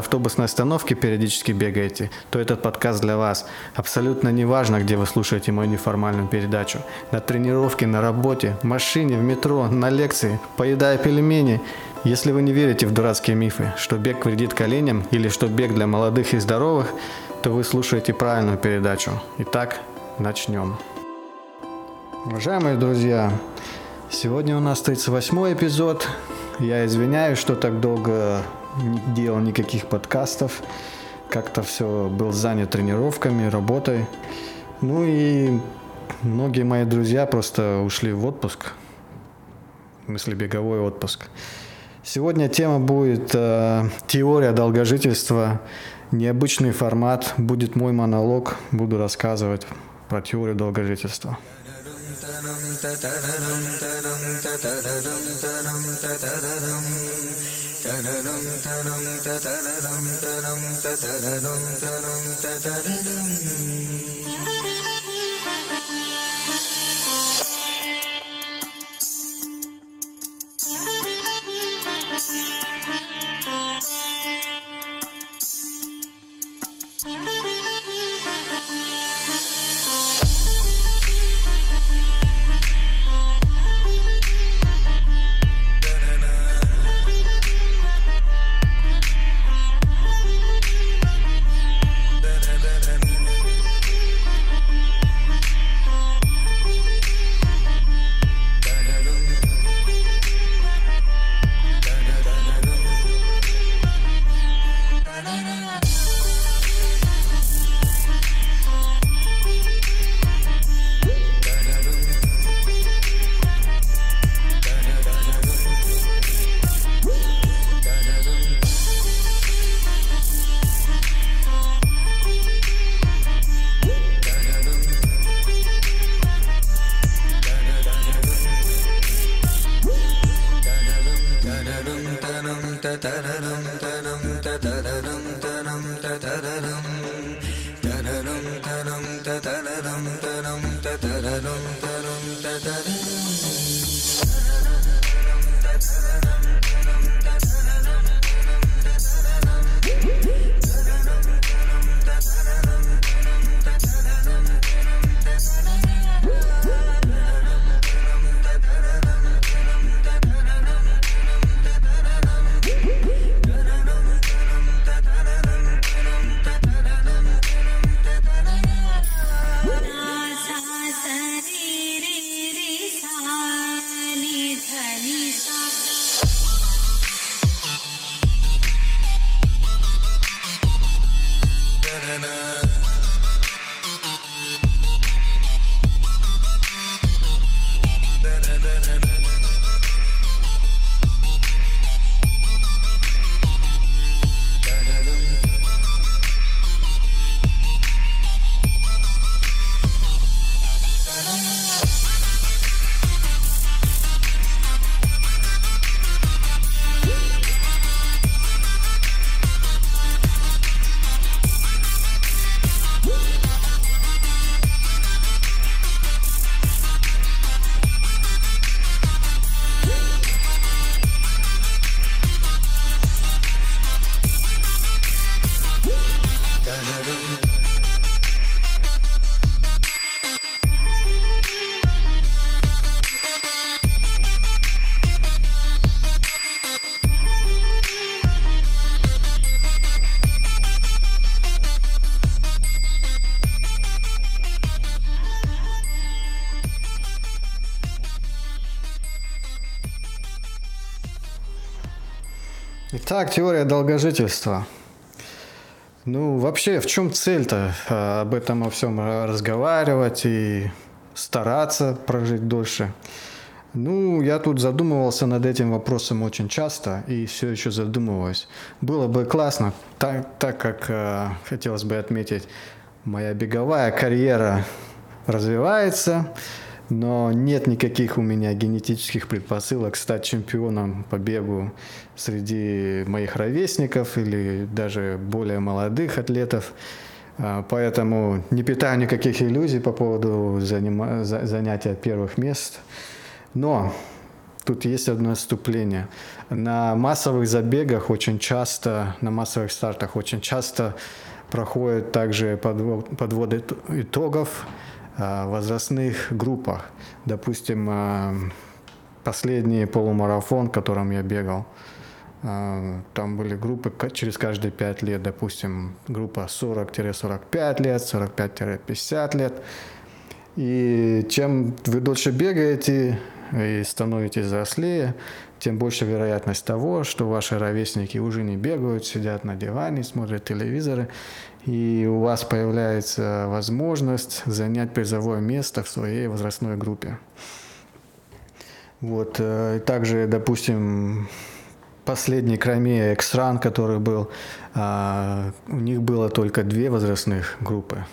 автобусной остановки периодически бегаете, то этот подкаст для вас. Абсолютно не важно, где вы слушаете мою неформальную передачу. На тренировке, на работе, в машине, в метро, на лекции, поедая пельмени. Если вы не верите в дурацкие мифы, что бег вредит коленям или что бег для молодых и здоровых, то вы слушаете правильную передачу. Итак, начнем. Уважаемые друзья, сегодня у нас 38 эпизод. Я извиняюсь, что так долго не делал никаких подкастов. Как-то все был занят тренировками, работой. Ну и многие мои друзья просто ушли в отпуск. В смысле беговой отпуск. Сегодня тема будет э, теория долгожительства, необычный формат, будет мой монолог, буду рассказывать про теорию долгожительства. तररं तरं च तरलं तरं च तरलं तरं च Итак, теория долгожительства. Ну, вообще, в чем цель-то а, об этом о всем разговаривать и стараться прожить дольше? Ну, я тут задумывался над этим вопросом очень часто и все еще задумываюсь. Было бы классно, так, так как э, хотелось бы отметить, моя беговая карьера развивается, но нет никаких у меня генетических предпосылок стать чемпионом по бегу среди моих ровесников или даже более молодых атлетов. А, поэтому не питаю никаких иллюзий по поводу занима- занятия первых мест. Но тут есть одно отступление. На массовых забегах очень часто, на массовых стартах очень часто проходят также подводы итогов возрастных группах. Допустим, а, последний полумарафон, которым я бегал, а, там были группы через каждые 5 лет, допустим, группа 40-45 лет, 45-50 лет. И чем вы дольше бегаете и становитесь взрослее, тем больше вероятность того, что ваши ровесники уже не бегают, сидят на диване, смотрят телевизоры, и у вас появляется возможность занять призовое место в своей возрастной группе. Вот. Э, также, допустим, последний Крайме Эксран, который был, а, у них было только две возрастных группы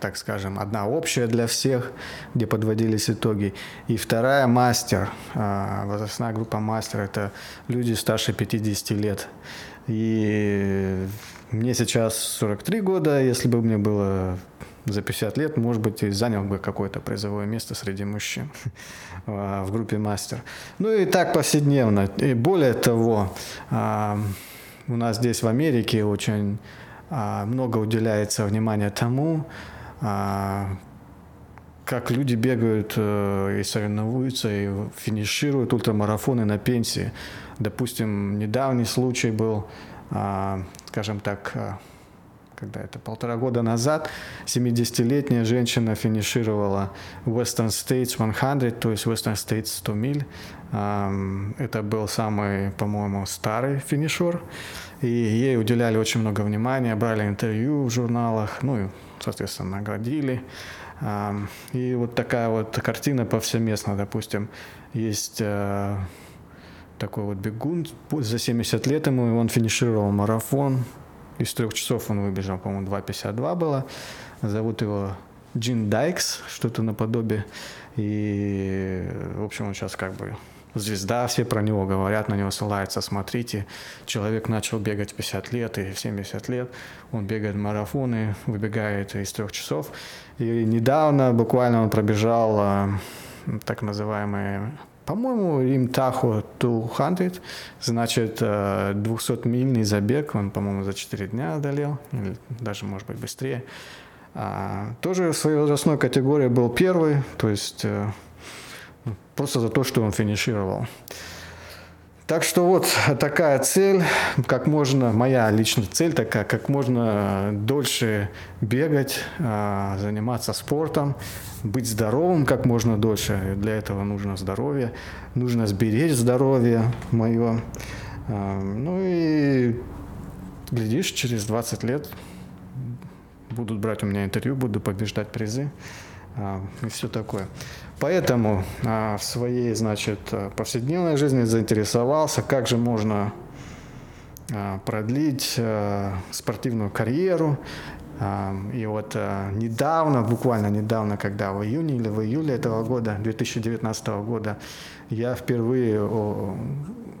так скажем, одна общая для всех, где подводились итоги, и вторая мастер, а, возрастная группа мастер, это люди старше 50 лет. И мне сейчас 43 года, если бы мне было за 50 лет, может быть, и занял бы какое-то призовое место среди мужчин а, в группе мастер. Ну и так повседневно. И более того, а, у нас здесь в Америке очень много уделяется внимания тому, как люди бегают э, и соревнуются, и финишируют ультрамарафоны на пенсии. Допустим, недавний случай был, а, скажем так, а, когда это полтора года назад, 70-летняя женщина финишировала Western States 100, то есть Western States 100 миль. Это был самый, по-моему, старый финишер. И ей уделяли очень много внимания, брали интервью в журналах, ну и, соответственно, наградили. И вот такая вот картина повсеместно, допустим, есть э, такой вот бегун, за 70 лет ему, он финишировал марафон, из трех часов он выбежал, по-моему, 2.52 было. Зовут его Джин Дайкс, что-то наподобие. И, в общем, он сейчас как бы звезда, все про него говорят, на него ссылаются, смотрите, человек начал бегать 50 лет и в 70 лет, он бегает марафоны, выбегает из трех часов. И недавно буквально он пробежал а, так называемые по-моему, им Тахо 200, значит, 200-мильный забег, он, по-моему, за 4 дня одолел, или даже, может быть, быстрее. А, тоже в своей возрастной категории был первый, то есть э, просто за то, что он финишировал. Так что вот такая цель, как можно, моя личная цель такая, как можно дольше бегать, а, заниматься спортом, быть здоровым как можно дольше. Для этого нужно здоровье, нужно сберечь здоровье мое. А, ну и глядишь, через 20 лет будут брать у меня интервью, буду побеждать призы а, и все такое. Поэтому в своей, значит, повседневной жизни заинтересовался, как же можно продлить спортивную карьеру и вот э, недавно, буквально недавно, когда в июне или в июле этого года, 2019 года, я впервые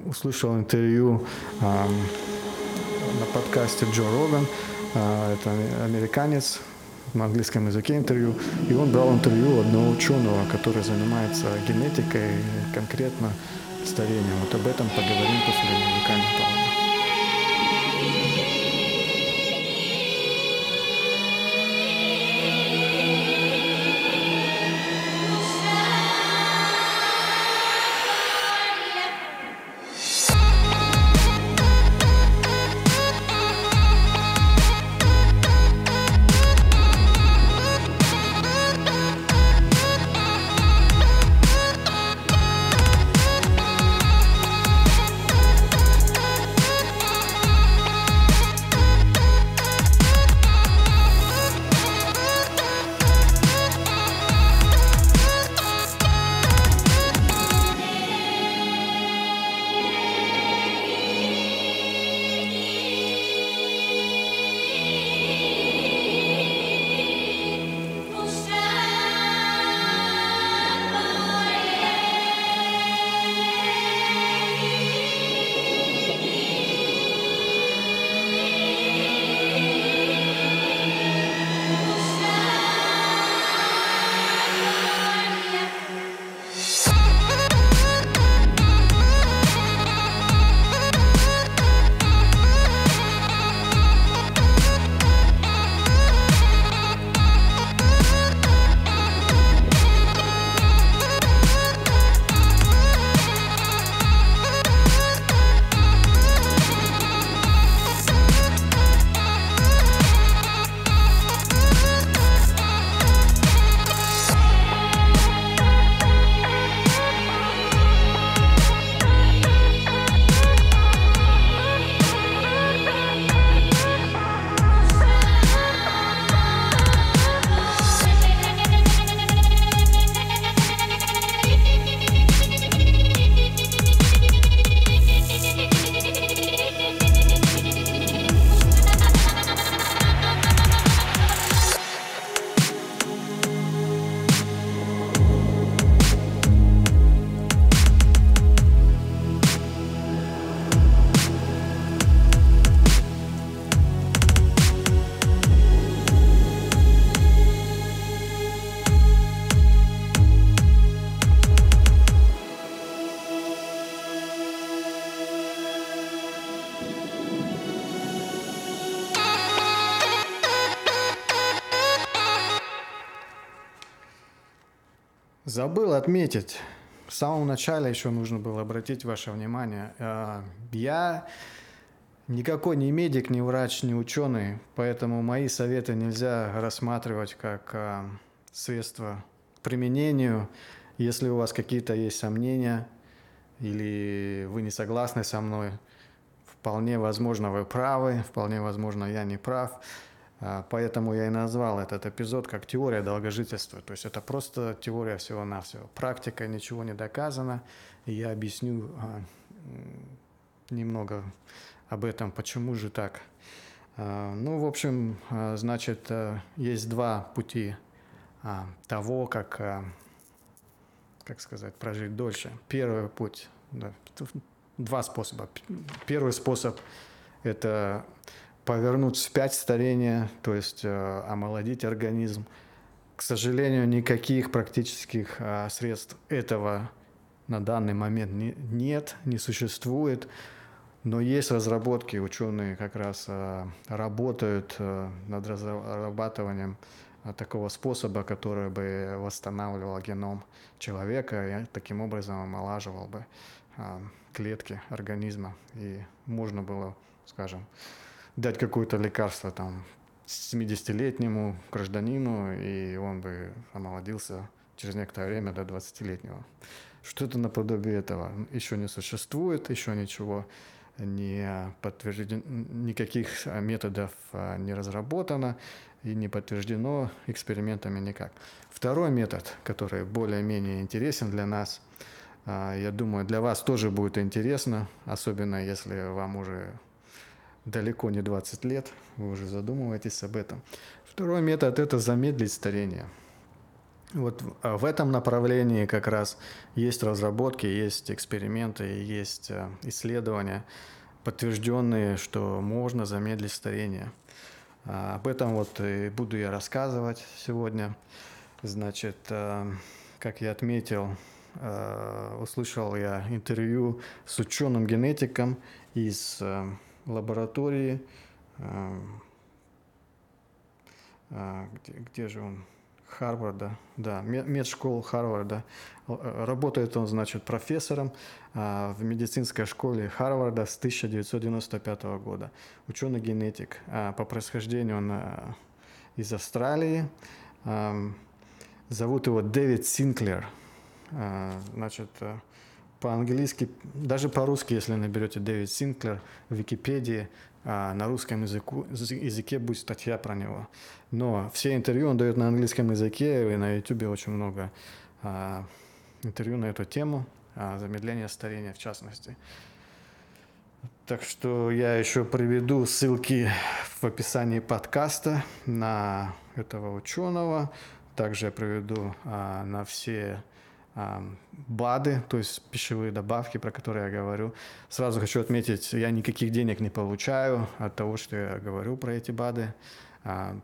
услышал интервью на подкасте Джо Роган. А, это американец, на английском языке интервью. И он брал интервью одного ученого, который занимается генетикой, конкретно старением. Вот об этом поговорим после музыкальной паузы. Забыл отметить, в самом начале еще нужно было обратить ваше внимание. Э, я никакой не медик, не врач, не ученый, поэтому мои советы нельзя рассматривать как э, средство к применению. Если у вас какие-то есть сомнения или вы не согласны со мной, вполне возможно вы правы, вполне возможно я не прав. А, поэтому я и назвал этот эпизод как теория долгожительства. То есть это просто теория всего-навсего. Практика ничего не доказана. И я объясню а, немного об этом, почему же так. А, ну, в общем, значит, есть два пути того, как, как сказать, прожить дольше. Первый путь, да, два способа. Первый способ – это повернуть вспять старение, то есть э, омолодить организм. К сожалению, никаких практических э, средств этого на данный момент не, нет, не существует. Но есть разработки, ученые как раз э, работают э, над разрабатыванием э, такого способа, который бы восстанавливал геном человека и таким образом омолаживал бы э, клетки организма. И можно было, скажем, дать какое-то лекарство там 70-летнему гражданину, и он бы омолодился через некоторое время до 20-летнего. Что-то наподобие этого еще не существует, еще ничего не подтверждено, никаких методов а, не разработано и не подтверждено экспериментами никак. Второй метод, который более-менее интересен для нас, а, я думаю, для вас тоже будет интересно, особенно если вам уже далеко не 20 лет, вы уже задумываетесь об этом. Второй метод – это замедлить старение. Вот а в этом направлении как раз есть разработки, есть эксперименты, есть э, исследования, подтвержденные, что можно замедлить старение. А об этом вот и буду я рассказывать сегодня. Значит, э, как я отметил, э, услышал я интервью с ученым-генетиком из лаборатории, э, э, где, где же он? Харварда, да, медшкол Харварда. Э, работает он, значит, профессором в медицинской школе Харварда с 1995 года. Ученый-генетик. По происхождению он из Австралии. Зовут его Дэвид Синклер. Значит, по-английски, даже по-русски, если наберете Дэвид Синклер в Википедии, а на русском языку, языке будет статья про него. Но все интервью он дает на английском языке, и на YouTube очень много а, интервью на эту тему, а, замедление старения в частности. Так что я еще приведу ссылки в описании подкаста на этого ученого. Также я приведу а, на все БАДы, то есть пищевые добавки, про которые я говорю. Сразу хочу отметить, я никаких денег не получаю от того, что я говорю про эти БАДы.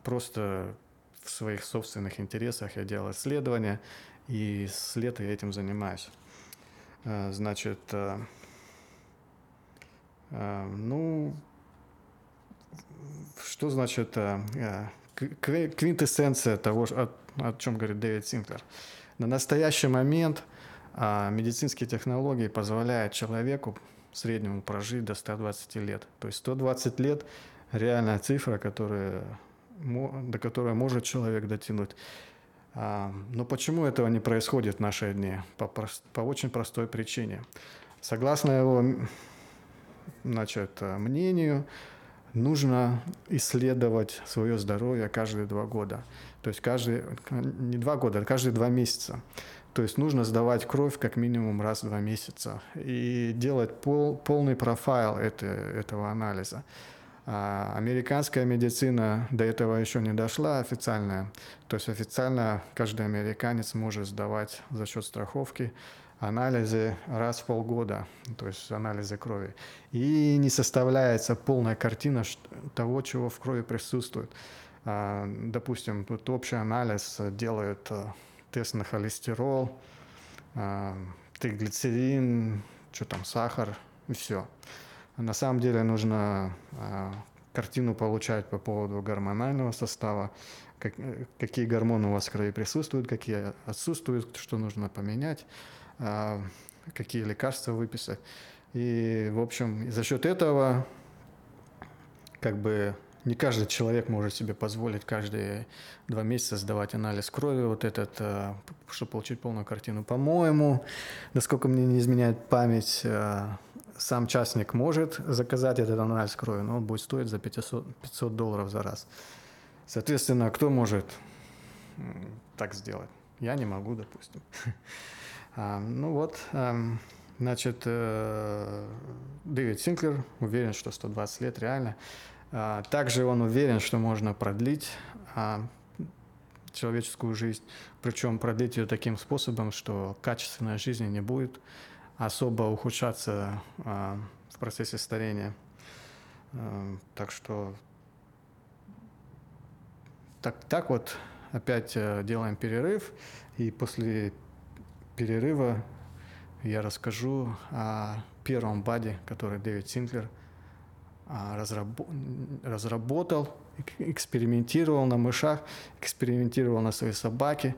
Просто в своих собственных интересах я делал исследования, и с лета я этим занимаюсь. А, значит, а, а, ну, что значит квинтэссенция того, о, о чем говорит Дэвид Синклер? На настоящий момент а, медицинские технологии позволяют человеку среднему прожить до 120 лет. То есть 120 лет – реальная цифра, которая, до которой может человек дотянуть. А, но почему этого не происходит в наши дни? По, по очень простой причине. Согласно его значит, мнению, нужно исследовать свое здоровье каждые два года. То есть каждый, не два года, а каждые два месяца. То есть нужно сдавать кровь как минимум раз в два месяца и делать пол, полный профайл это, этого анализа. А американская медицина до этого еще не дошла официальная. То есть официально каждый американец может сдавать за счет страховки анализы раз в полгода, то есть анализы крови. И не составляется полная картина того, чего в крови присутствует. А, допустим, тут общий анализ делают э, тест на холестерол, а, триглицерин, что там, сахар, и все. На самом деле нужно а, картину получать по поводу гормонального состава, как, какие гормоны у вас в крови присутствуют, какие отсутствуют, что нужно поменять, какие лекарства выписать. И, в общем, за счет этого как бы не каждый человек может себе позволить каждые два месяца сдавать анализ крови, вот этот, э, чтобы получить полную картину. По-моему, насколько мне не изменяет память, э, сам частник может заказать этот анализ крови, но он будет стоить за 500, 500 долларов за раз. Соответственно, кто может так сделать? Я не могу, допустим. А, ну вот, эм, значит, э, Дэвид Синклер уверен, что 120 лет реально. А, также он уверен, что можно продлить а, человеческую жизнь, причем продлить ее таким способом, что качественная жизнь не будет особо ухудшаться а, в процессе старения. Так что так, так вот опять э, делаем перерыв, и после перерыва я расскажу о первом баде, который Дэвид Синклер – а, разработал, экспериментировал на мышах, экспериментировал на своей собаке,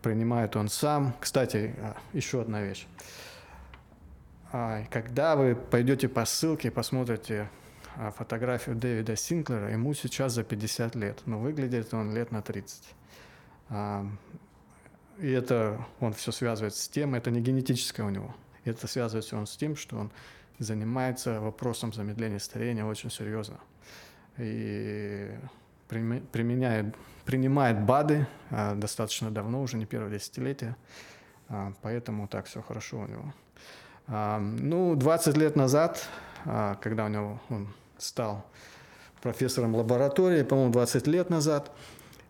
принимает он сам. Кстати, а, еще одна вещь. А, когда вы пойдете по ссылке, посмотрите фотографию Дэвида Синклера, ему сейчас за 50 лет, но выглядит он лет на 30. И это он все связывает с тем, это не генетическое у него, это связывается он с тем, что он занимается вопросом замедления старения очень серьезно. И применяет, принимает БАДы а, достаточно давно, уже не первое десятилетие, а, поэтому так все хорошо у него. А, ну, 20 лет назад, когда у него он стал профессором лаборатории, по-моему, 20 лет назад,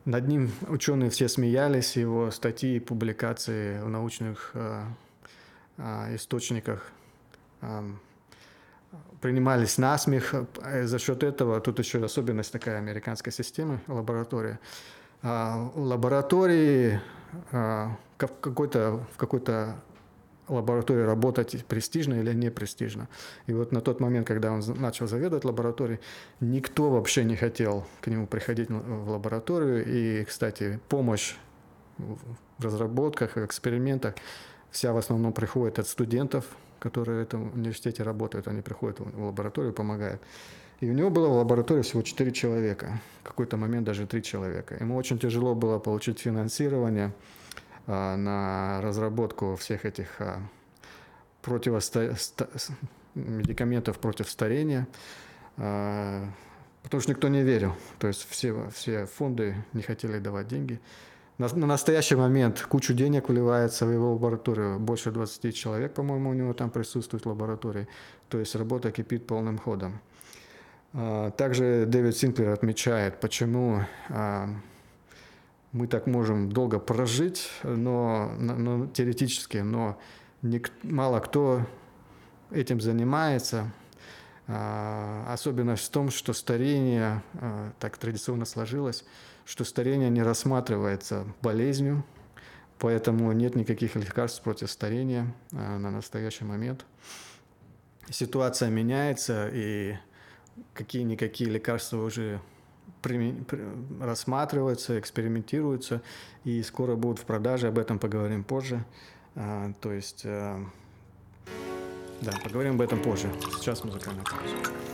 над ним ученые все смеялись, его статьи и публикации в научных источниках принимались на смех. Э, за счет этого, тут еще особенность такая американской системы. А, лаборатории а, какой-то, в какой-то лаборатории работать престижно или не престижно. И вот на тот момент, когда он начал заведовать лабораторией, никто вообще не хотел к нему приходить в лабораторию. И, кстати, помощь в разработках, экспериментах вся в основном приходит от студентов, которые в этом университете работают, они приходят в лабораторию, помогают. И у него было в лаборатории всего 4 человека, в какой-то момент даже 3 человека. Ему очень тяжело было получить финансирование а, на разработку всех этих а, противосто... медикаментов против старения, а, потому что никто не верил. То есть все, все фонды не хотели давать деньги. На, на настоящий момент кучу денег вливается в его лабораторию. Больше 20 человек, по-моему, у него там присутствует в лаборатории. То есть работа кипит полным ходом. А, также Дэвид Синклер отмечает, почему а, мы так можем долго прожить, но, но теоретически, но мало кто этим занимается. А, особенность в том, что старение так традиционно сложилось, что старение не рассматривается болезнью, поэтому нет никаких лекарств против старения а, на настоящий момент. Ситуация меняется, и какие-никакие лекарства уже рассматриваются, экспериментируются, и скоро будут в продаже, об этом поговорим позже. А, то есть, а, да, поговорим об этом позже. Сейчас музыкальная пауза.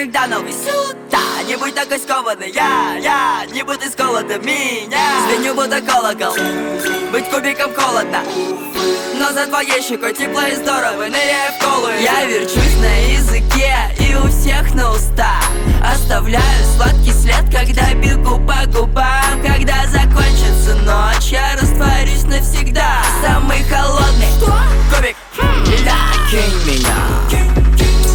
когда дал сюда Не будь такой скованный, я, я Не будь исколотым меня. Звеню будто колокол. Быть кубиком холодно. Но за твоей щекой тепло и здорово, ныряя в колу. Я верчусь на языке и у всех на устах. Оставляю сладкий след, когда бегу по губам. Когда закончится ночь, я растворюсь навсегда. Самый холодный Что? кубик. Хм, льда Кинь меня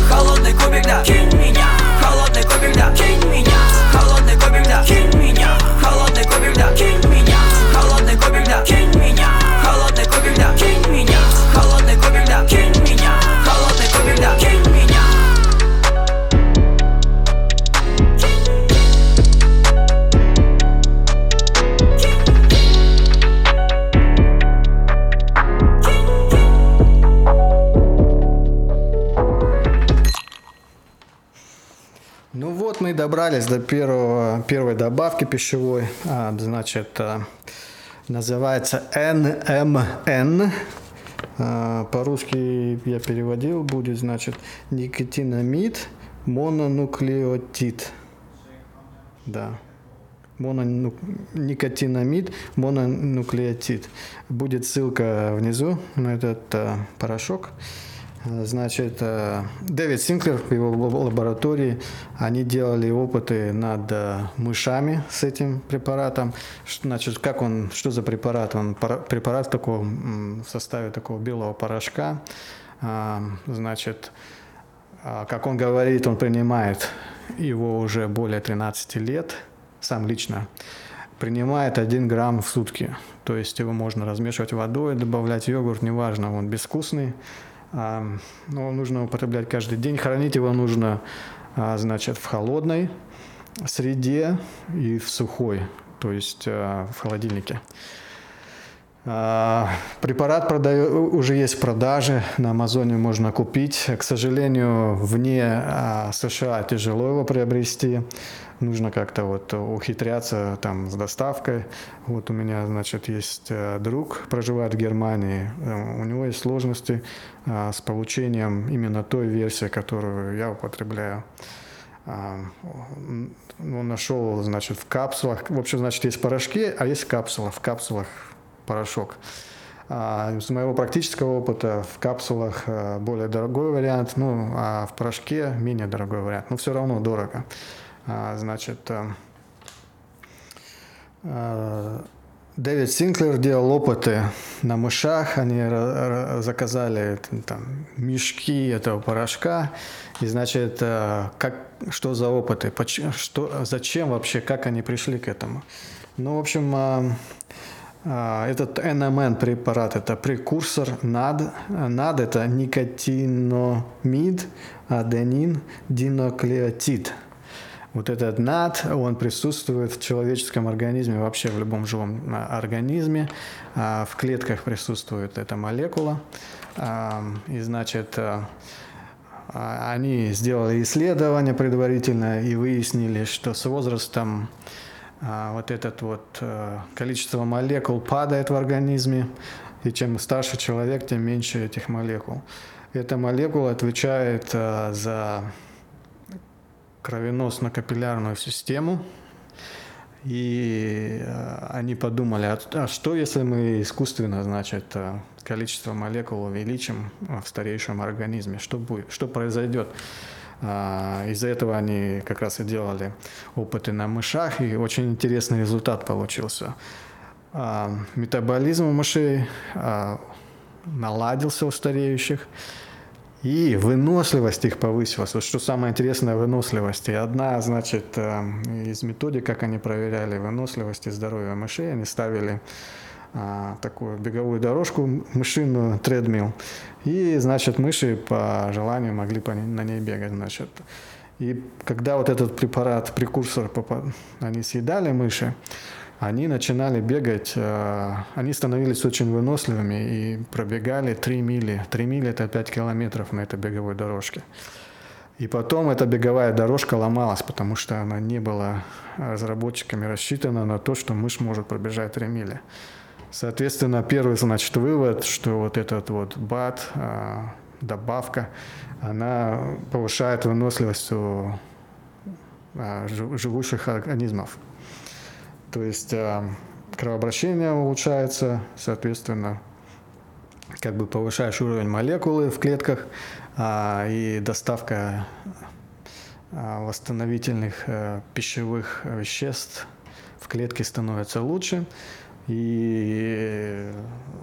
Холодный кубик, да. Кинь меня. Холодный кубик, да. Кинь меня. Холодный кубик, да. Кинь меня. Холодный кубик, да. Кинь меня добрались до первого, первой добавки пищевой. А, значит, а, называется NMN. А, по-русски я переводил, будет, значит, никотинамид мононуклеотид. Да. Монону... Никотинамид мононуклеотид. Будет ссылка внизу на этот а, порошок. Значит, э, Дэвид Синклер в его лаборатории, они делали опыты над э, мышами с этим препаратом. Значит, как он, что за препарат? Он препарат такого, в составе такого белого порошка. А, значит, а, как он говорит, он принимает его уже более 13 лет, сам лично принимает 1 грамм в сутки. То есть его можно размешивать водой, добавлять йогурт, неважно, он безвкусный но ну, нужно употреблять каждый день. Хранить его нужно, а, значит, в холодной среде и в сухой, то есть а, в холодильнике. А, препарат продаю, уже есть в продаже, на Амазоне можно купить. К сожалению, вне США тяжело его приобрести нужно как-то вот ухитряться там с доставкой. Вот у меня, значит, есть э, друг, проживает в Германии, э, у него есть сложности а, с получением именно той версии, которую я употребляю. Он нашел, значит, в капсулах, в общем, значит, есть порошки, а есть капсула, в капсулах порошок. А из моего практического опыта в капсулах э, более дорогой вариант, ну, а в порошке менее дорогой вариант. Но все равно дорого. А, значит, э, э, Дэвид Синклер делал опыты на мышах, они заказали там, мешки этого порошка, и значит, э, как, что за опыты, что, зачем вообще, как они пришли к этому. Ну, в общем, этот NMN препарат – это прекурсор NAD. NAD – это никотиномид, аденин, диноклеотид – вот этот НАД, он присутствует в человеческом организме, вообще в любом живом а, организме. А, в клетках присутствует эта молекула. А, и, значит, они сделали исследование предварительно и выяснили, что с возрастом вот это вот количество молекул падает в организме, и чем старше человек, тем меньше этих молекул. Эта молекула отвечает за кровеносно-капиллярную систему. И э, они подумали, а, а что если мы искусственно, значит, э, количество молекул увеличим в старейшем организме? Что будет? Что произойдет? А, из-за этого они как раз и делали опыты на мышах, и очень интересный результат получился. А, метаболизм у мышей наладился у стареющих, и выносливость их повысилась. Вот что самое интересное, выносливость. И одна, значит, э, из методик, как они проверяли выносливость и здоровье мышей, они ставили а, такую беговую дорожку, мышиную, тредмил. И, значит, мыши по желанию могли на ней бегать, значит. И когда вот этот препарат, прекурсор, они съедали мыши, они начинали бегать, э, они становились очень выносливыми и пробегали 3 мили. 3 мили это 5 километров на этой беговой дорожке. И потом эта беговая дорожка ломалась, потому что она не была разработчиками рассчитана на то, что мышь может пробежать 3 мили. Соответственно, первый, значит, вывод, что вот этот вот БАТ, э, добавка, она повышает выносливость у а, живущих организмов. То есть а, кровообращение улучшается, соответственно, как бы повышаешь уровень молекулы в клетках, а, и доставка восстановительных э, пищевых веществ в клетке становится лучше и,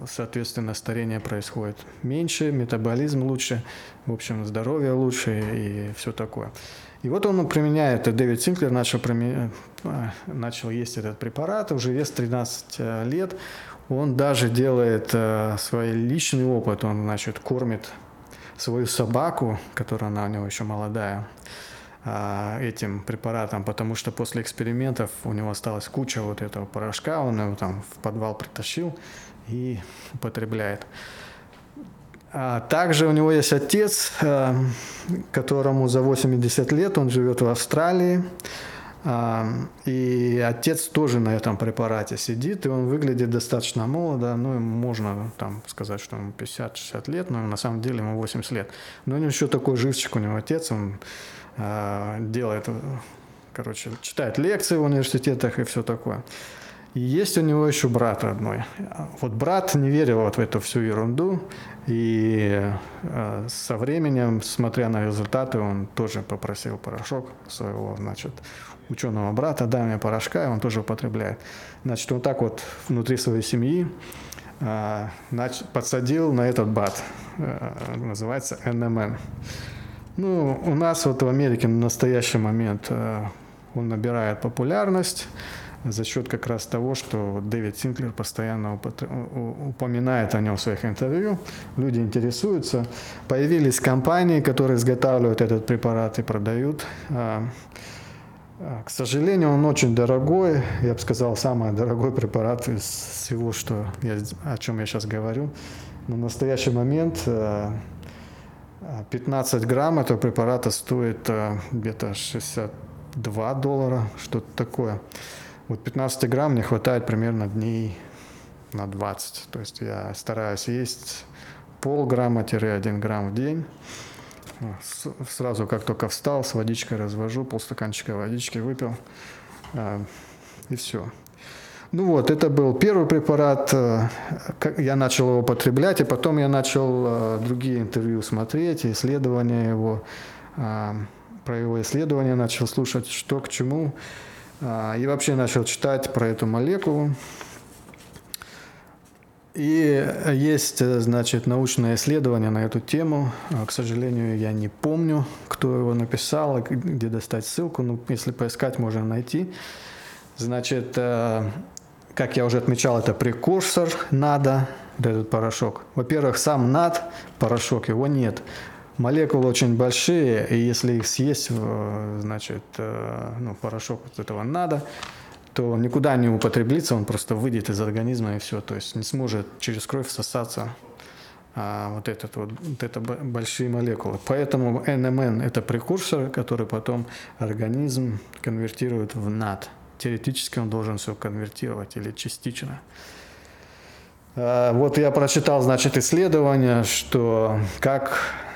соответственно, старение происходит меньше, метаболизм лучше, в общем, здоровье лучше и все такое. И вот он применяет, Дэвид Синклер начал, начал есть этот препарат, уже вес 13 э, лет. Он даже делает э, свой личный опыт, он, значит, кормит свою собаку, которая она у него еще молодая, этим препаратом, потому что после экспериментов у него осталась куча вот этого порошка, он его там в подвал притащил и употребляет. А также у него есть отец, а, которому за 80 лет, он живет в Австралии, а, и отец тоже на этом препарате сидит, и он выглядит достаточно молодо, ну, можно там сказать, что ему 50-60 лет, но на самом деле ему 80 лет. Но у него еще такой живчик, у него отец, он а, делает, короче, читает лекции в университетах и все такое. И есть у него еще брат родной. Вот брат не верил вот в эту всю ерунду, и э, со временем, смотря на результаты, он тоже попросил порошок своего, значит, ученого брата, дай мне порошка, и он тоже употребляет. Значит, он так вот внутри своей семьи э, подсадил на этот бат, э, называется НМН. Ну, у нас вот в Америке на настоящий момент он набирает популярность за счет как раз того, что Дэвид Синклер постоянно упоминает о нем в своих интервью, люди интересуются. Появились компании, которые изготавливают этот препарат и продают. А, а, к сожалению, он очень дорогой, я бы сказал, самый дорогой препарат из всего, что я, о чем я сейчас говорю. В настоящий момент э, 15 грамм этого препарата стоит где-то 62 доллара, что-то такое. Вот 15 грамм мне хватает примерно дней на 20. То есть я стараюсь есть полграмма-1 грамм в день. Сразу как только встал, с водичкой развожу, полстаканчика водички выпил, э, и все. Ну вот, это был первый препарат, э, я начал его употреблять, и потом я начал э, другие интервью смотреть, исследования его, про его исследования начал слушать, что к чему, и вообще начал читать про эту молекулу. И есть, значит, научное исследование на эту тему. К сожалению, я не помню, кто его написал, где достать ссылку. Но если поискать, можно найти. Значит, как я уже отмечал, это прекурсор НАДа, этот порошок. Во-первых, сам НАД, порошок, его нет. Молекулы очень большие, и если их съесть, значит, э, ну, порошок вот этого НАДа, то никуда не употреблится, он просто выйдет из организма и все, то есть не сможет через кровь всосаться а, вот, этот вот, вот это большие молекулы. Поэтому НМН – это прекурсор, который потом организм конвертирует в НАД – теоретически он должен все конвертировать или частично. А, вот я прочитал, значит, исследование, что как э,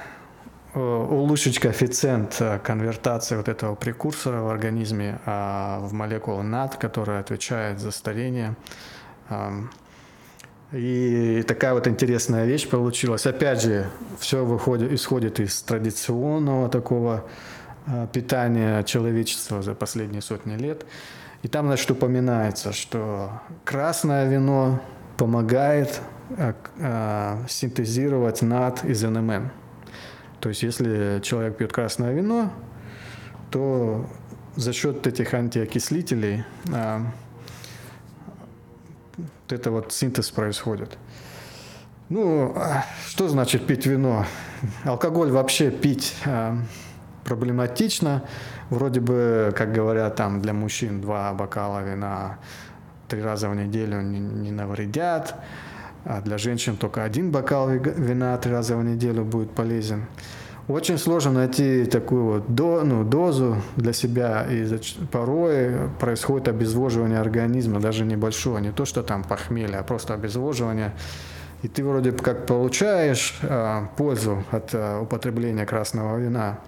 улучшить коэффициент э, конвертации вот этого прекурсора в организме а, в молекулу НАД, которая отвечает за старение. И такая вот интересная вещь получилась. Опять же, все выходит, исходит из традиционного такого э, питания человечества за последние сотни лет. И там, значит, упоминается, что красное вино помогает э, э, синтезировать над из НМН. То есть, если человек пьет красное вино, то за счет этих антиокислителей э, вот это вот синтез происходит. Ну, а что значит пить вино? Алкоголь вообще пить проблематично. Вроде бы, как говорят, там для мужчин два бокала вина три раза в неделю не, не навредят, а для женщин только один бокал вина три раза в неделю будет полезен. Очень сложно найти такую вот до, ну, дозу для себя, и порой происходит обезвоживание организма, даже небольшое, не то, что там похмелье, а просто обезвоживание И ты вроде как получаешь а, пользу от а, употребления красного вина.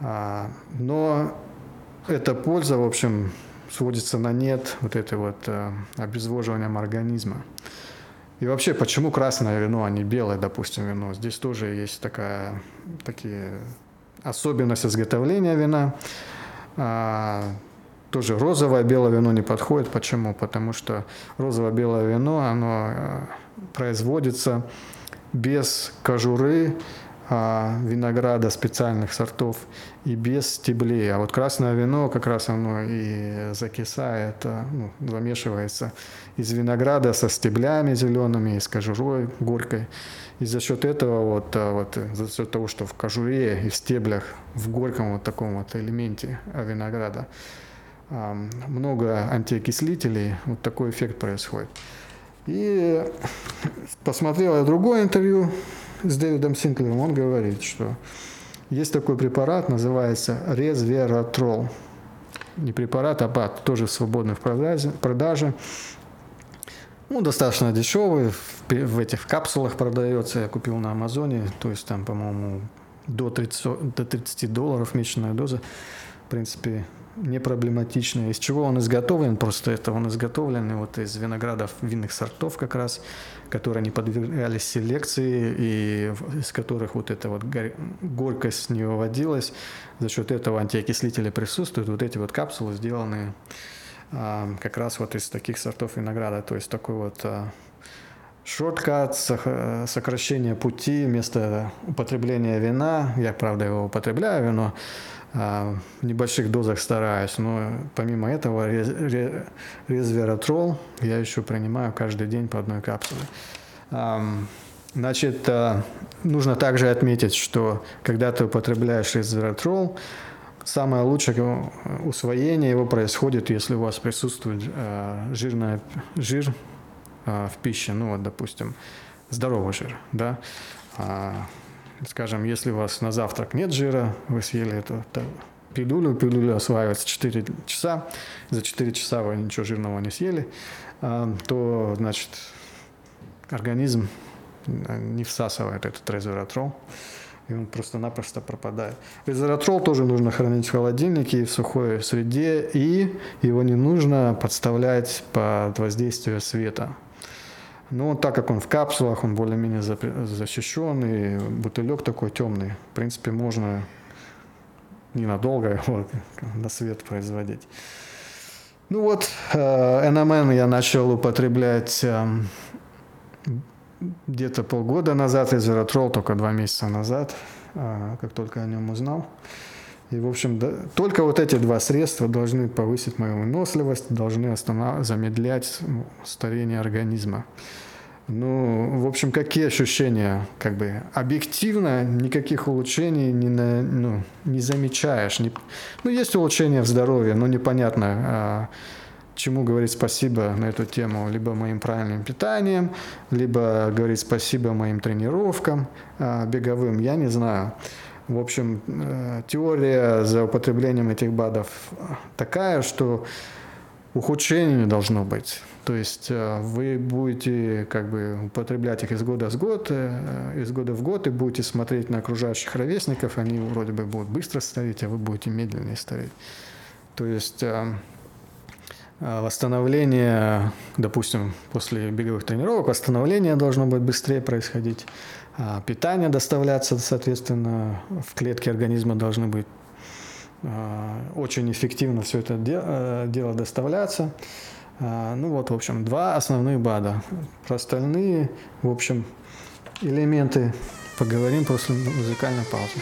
А, но эта польза, в общем, сводится на нет вот это вот а, обезвоживанием организма. И вообще, почему красное вино, а не белое, допустим, вино? Здесь тоже есть такая, такие особенности изготовления вина. А, тоже розовое белое вино не подходит. Почему? Потому что розовое белое вино, оно а, производится без кожуры, винограда специальных сортов и без стеблей. А вот красное вино как раз оно и закисает, а, ну, замешивается из винограда со стеблями зелеными, и с кожурой горькой. И за счет этого, вот, а, вот, за счет того, что в кожуре и в стеблях, в горьком вот таком вот элементе винограда много антиокислителей, вот такой эффект происходит. И посмотрел я другое интервью с Дэвидом Синклером, он говорит, что есть такой препарат, называется резвератрол. Не препарат, а БАТ, тоже свободный в продаже. Ну, достаточно дешевый, в этих капсулах продается, я купил на Амазоне, то есть там, по-моему, до 30, до 30 долларов месячная доза. В принципе, не проблематичный. Из чего он изготовлен? Просто это он изготовлен вот из виноградов винных сортов как раз, которые не подвергались селекции и из которых вот эта вот горькость не выводилась. За счет этого антиокислители присутствуют. Вот эти вот капсулы сделаны а, как раз вот из таких сортов винограда. То есть такой вот а, Шорткат, сокращение пути вместо употребления вина. Я, правда, его употребляю, вино в небольших дозах стараюсь, но помимо этого резвератрол я еще принимаю каждый день по одной капсуле. Значит, а, нужно также отметить, что когда ты употребляешь резвератрол, самое лучшее усвоение его происходит, если у вас присутствует а, жирная, жир в пище, ну вот, допустим, здоровый жир, да, скажем, если у вас на завтрак нет жира, вы съели эту пилюлю, пилюля осваивается 4 часа, за 4 часа вы ничего жирного не съели, а, то, значит, организм не всасывает этот резвератрол, и он просто-напросто пропадает. Резвератрол тоже нужно хранить в холодильнике и в сухой среде, и его не нужно подставлять под воздействие света. Но так как он в капсулах, он более-менее защищен, и бутылек такой темный, в принципе, можно ненадолго его на свет производить. Ну вот, э, НМН я начал употреблять эм, где-то полгода назад, изеротрол только два месяца назад, э, как только о нем узнал. И, в общем, да, только вот эти два средства должны повысить мою выносливость, должны останов... замедлять ну, старение организма. Ну, в общем, какие ощущения? Как бы объективно никаких улучшений не, на, ну, не замечаешь. Не, ну, есть улучшения в здоровье, но непонятно, а, чему говорить спасибо на эту тему. Либо моим правильным питанием, либо говорить спасибо моим тренировкам а, беговым, я не знаю. В общем, э, теория за употреблением этих БАДов такая, что ухудшений не должно быть. То есть э, вы будете как бы употреблять их из года в год, э, из года в год, и будете смотреть на окружающих ровесников, они вроде бы будут быстро стареть, а вы будете медленнее стареть. То есть восстановление, допустим, после беговых тренировок, восстановление должно быть быстрее происходить. А, питание доставляться, соответственно, в клетки организма должны быть очень эффективно все это э, дело доставляться. А, ну вот, в общем, два основных БАДа. Про остальные, в общем, элементы поговорим после музыкальной паузы.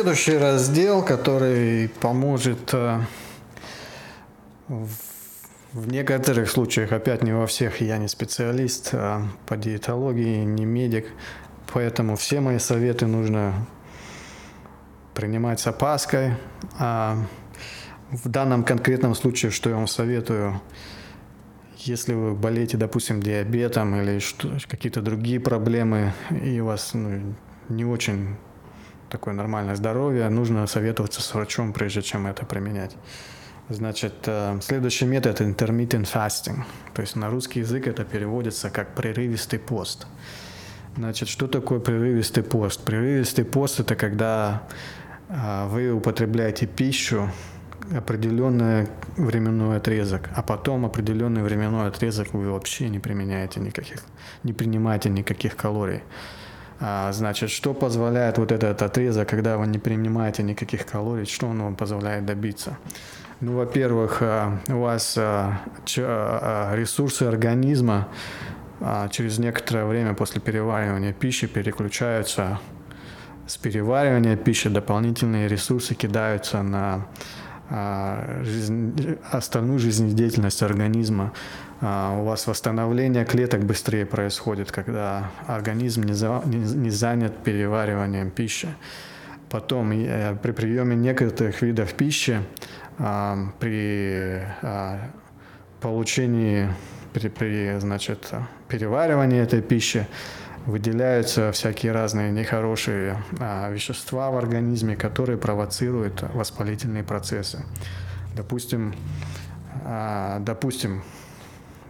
Следующий раздел, который поможет э, в некоторых случаях, опять не во всех, я не специалист а по диетологии, не медик, поэтому все мои советы нужно принимать с опаской. А в данном конкретном случае, что я вам советую, если вы болеете, допустим, диабетом или какие-то другие проблемы, и у вас ну, не очень такое нормальное здоровье, нужно советоваться с врачом, прежде чем это применять. Значит, э, следующий метод – intermittent fasting. То есть на русский язык это переводится как прерывистый пост. Значит, что такое прерывистый пост? Прерывистый пост – это когда э, вы употребляете пищу определенный временной отрезок, а потом определенный временной отрезок вы вообще не применяете никаких, не принимаете никаких калорий. А, значит, что позволяет вот этот отрезок, когда вы не принимаете никаких калорий, что он вам позволяет добиться? Ну, во-первых, а, у вас а, ресурсы организма через некоторое время после переваривания пищи переключаются с переваривания пищи, дополнительные ресурсы кидаются на жизнь, остальную жизнедеятельность организма. У вас восстановление клеток быстрее происходит, когда организм не, за, не, не занят перевариванием пищи. Потом э, при приеме некоторых видов пищи, при получении, при, при значит, переваривании этой пищи, выделяются всякие разные нехорошие а, вещества в организме, которые провоцируют воспалительные процессы. Допустим, а, допустим,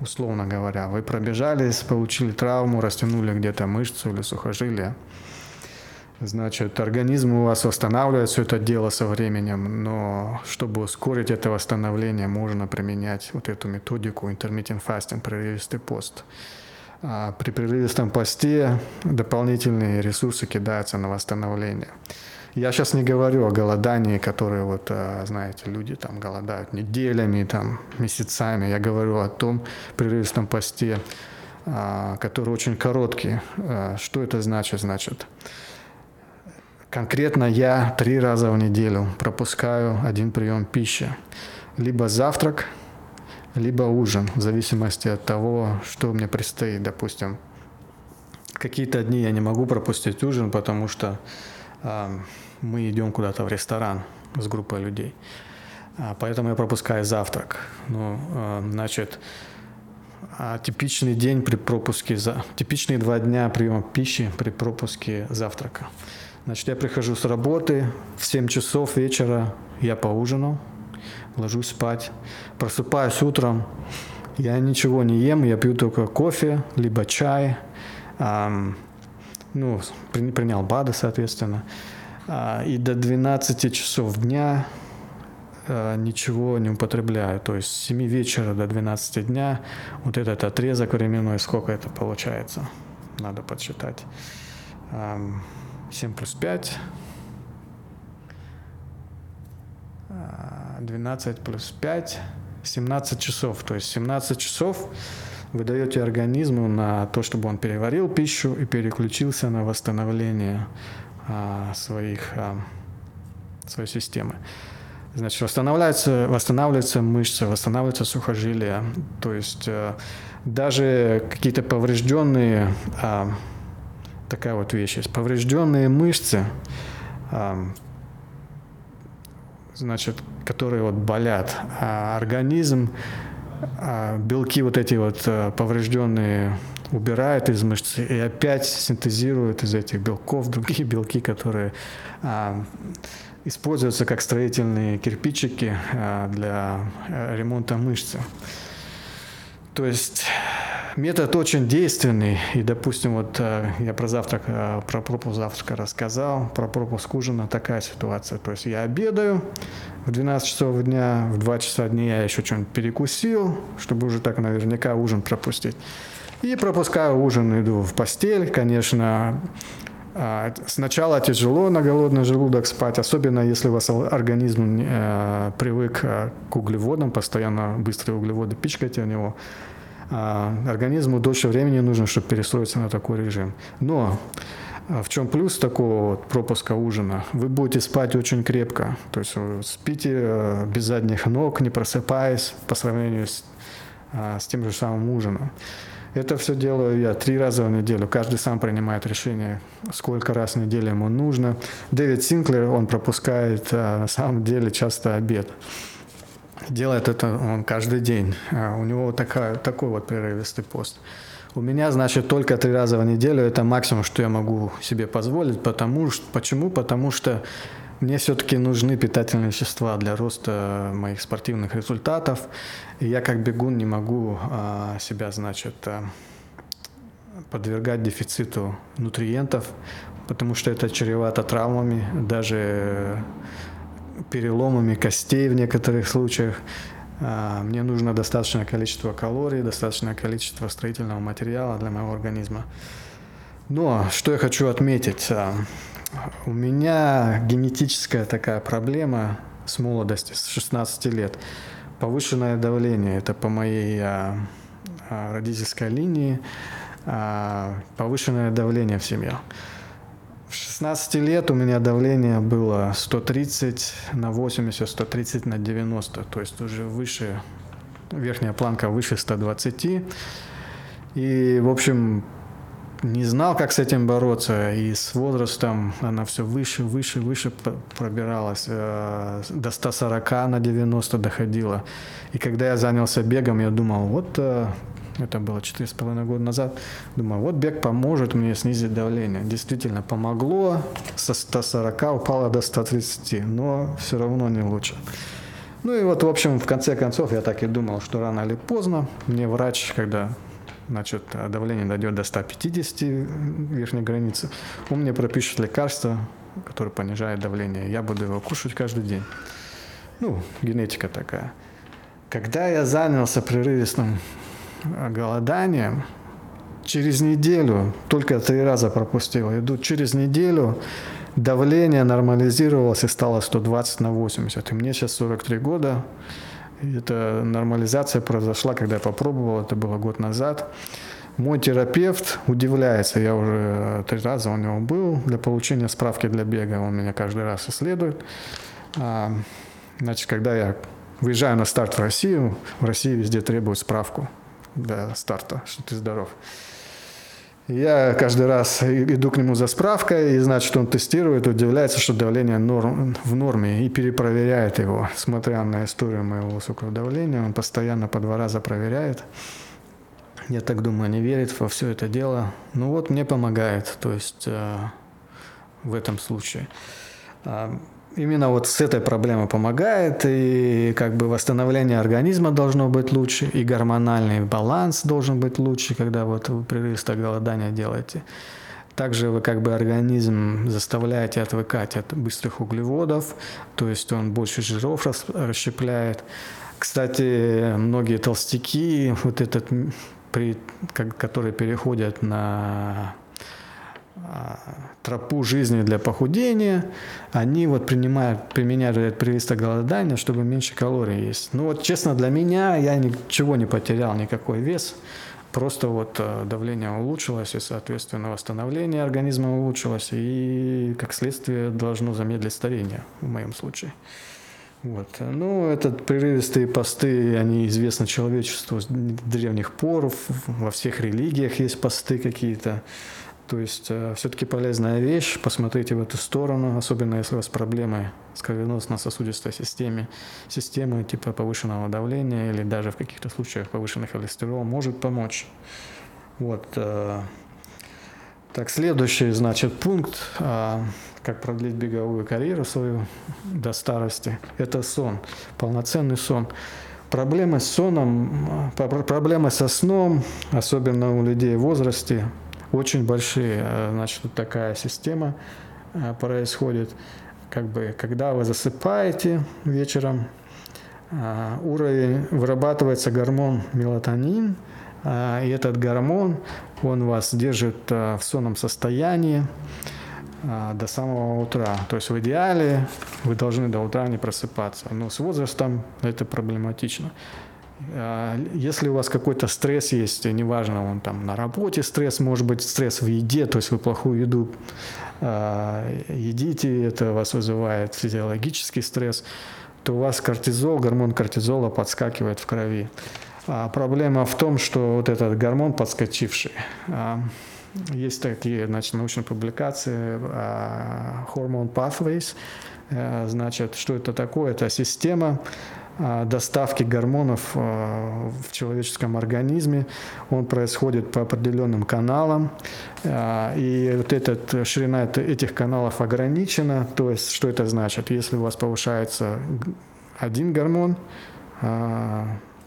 условно говоря, вы пробежались, получили травму, растянули где-то мышцу или сухожилие. Значит, организм у вас восстанавливает все это дело со временем, но чтобы ускорить это восстановление, можно применять вот эту методику intermittent fasting, прерывистый пост. А при прерывистом посте дополнительные ресурсы кидаются на восстановление. Я сейчас не говорю о голодании, которые вот, а, знаете, люди там голодают неделями, там, месяцами. Я говорю о том прерывистом посте, а, который очень короткий. А, что это значит? Значит, конкретно я три раза в неделю пропускаю один прием пищи. Либо завтрак – либо ужин, в зависимости от того, что мне предстоит. Допустим, какие-то дни я не могу пропустить ужин, потому что э, мы идем куда-то в ресторан с группой людей. А, поэтому я пропускаю завтрак. Ну, э, значит, а типичный день при пропуске, за... типичные два дня приема пищи при пропуске завтрака. Значит, я прихожу с работы, в 7 часов вечера я поужинал, ложусь спать, просыпаюсь утром, я ничего не ем, я пью только кофе, либо чай, эм, ну, при, принял БАДы, соответственно, э, и до 12 часов дня э, ничего не употребляю, то есть с 7 вечера до 12 дня, вот этот отрезок временной, сколько это получается, надо подсчитать. Эм, 7 плюс 5, 12 плюс 5, 17 часов. То есть 17 часов вы даете организму на то, чтобы он переварил пищу и переключился на восстановление а, своих, а, своей системы. Значит, восстанавливается, восстанавливается мышца, восстанавливается сухожилие. То есть а, даже какие-то поврежденные, а, такая вот вещь есть, поврежденные мышцы, а, значит, которые вот болят, а организм а белки вот эти вот э, поврежденные убирает из мышцы и опять синтезирует из этих белков другие белки, которые а, используются как строительные кирпичики а, для э, ремонта мышцы. То есть метод очень действенный. И, допустим, вот э, я про завтрак, э, про пропуск завтрака рассказал, про пропуск ужина такая ситуация. То есть я обедаю в 12 часов дня, в 2 часа дня я еще что-нибудь перекусил, чтобы уже так наверняка ужин пропустить. И пропускаю ужин, иду в постель, конечно, а, Сначала тяжело на голодный желудок спать, особенно если у вас организм э, привык к углеводам, постоянно быстрые углеводы пичкаете в него. А, организму дольше времени нужно, чтобы перестроиться на такой режим. Но А в чем плюс такого вот пропуска ужина? Вы будете спать очень крепко. То есть вы спите э, без задних ног, не просыпаясь по сравнению с, а, с тем же самым ужином. Это все делаю я три раза в неделю. Каждый сам принимает решение, сколько раз в неделю ему нужно. Дэвид Синклер, он пропускает на самом деле часто обед. Делает это он каждый день. А у него такая, такой вот прерывистый пост. У меня, значит, только три раза в неделю это максимум, что я могу себе позволить. Потому что, почему? Потому что мне все-таки нужны питательные вещества для роста моих спортивных результатов. И я как бегун не могу а, себя, значит, а, подвергать дефициту нутриентов, потому что это чревато травмами, даже переломами костей в некоторых случаях. А, мне нужно достаточное количество калорий, достаточное количество строительного материала для моего организма. Но что я хочу отметить, а, у меня генетическая такая проблема с молодости, с 16 лет. Повышенное давление, это по моей а, родительской линии, повышенное давление в семье. В 16 лет у меня давление было 130 на 80, 130 на 90, то есть уже выше, верхняя планка выше 120. И, в общем, не знал, как с этим бороться, и с возрастом она все выше, выше, выше пробиралась, э, до 140 на 90 доходила. И когда я занялся бегом, я думал, вот э, это было четыре с половиной года назад, думаю, вот бег поможет мне снизить давление. Действительно, помогло, со 140 упало до 130, но все равно не лучше. Ну и вот, в общем, в конце концов, я так и думал, что рано или поздно мне врач, когда значит, давление дойдет до 150 верхней границы, он мне пропишет лекарство, которое понижает давление. Я буду его кушать каждый день. Ну, генетика такая. Когда я занялся прерывистым голоданием. Через неделю, только три раза пропустил, иду через неделю, давление нормализировалось и стало 120 на 80. И мне сейчас 43 года. Эта нормализация произошла, когда я попробовал, это было год назад. Мой терапевт удивляется, я уже три раза у него был для получения справки для бега, он меня каждый раз исследует. А, значит, когда я выезжаю на старт в Россию, в России везде требуют справку до старта, что ты здоров. Я каждый раз иду к нему за справкой, и значит, он тестирует, удивляется, что давление норм, в норме, и перепроверяет его. Смотря на историю моего высокого давления, он постоянно по два раза проверяет. Я так думаю, не верит во все это дело. Ну вот, мне помогает, то есть э, в этом случае. Именно вот с этой проблемой помогает, и как бы восстановление организма должно быть лучше, и гормональный баланс должен быть лучше, когда вот вы прерывистое голодание делаете. Также вы как бы организм заставляете отвыкать от быстрых углеводов, то есть он больше жиров расщепляет. Кстати, многие толстяки, вот этот, при, которые переходят на тропу жизни для похудения, они вот принимают, применяют этот привиста голодания, чтобы меньше калорий есть. Ну вот честно для меня, я ничего не потерял, никакой вес. Просто вот э, давление улучшилось, и, соответственно, восстановление организма улучшилось, и, как следствие, должно замедлить старение в моем случае. Вот. Ну, этот прерывистые посты, они известны человечеству с древних пор, во всех религиях есть посты какие-то. То есть э, все-таки полезная вещь, посмотрите в эту сторону, особенно если у вас проблемы с кровеносно-сосудистой системе, системы типа повышенного давления или даже в каких-то случаях повышенный холестерол может помочь. Вот. Э, так, следующий, значит, пункт, э, как продлить беговую карьеру свою до старости, это сон, полноценный сон. Проблемы с соном, проблемы со сном, особенно у людей в возрасте, очень большие. Э, значит, вот такая система э, происходит. Как бы, когда вы засыпаете вечером, э, уровень вырабатывается гормон мелатонин, и этот гормон, он вас держит в сонном состоянии до самого утра. То есть в идеале вы должны до утра не просыпаться. Но с возрастом это проблематично. А, если у вас какой-то стресс есть, неважно, он там на работе стресс, может быть стресс в еде, то есть вы плохую еду а, едите, это вас вызывает физиологический стресс, то у вас кортизол, гормон кортизола подскакивает в крови. А проблема в том, что вот этот гормон подскочивший, а, есть такие значит, научные публикации Hormone Pathways, а, значит, что это такое? Это система доставки гормонов а, в человеческом организме. Он происходит по определенным каналам. А, и вот этот, ширина этих каналов ограничена. То есть, что это значит? Если у вас повышается один гормон,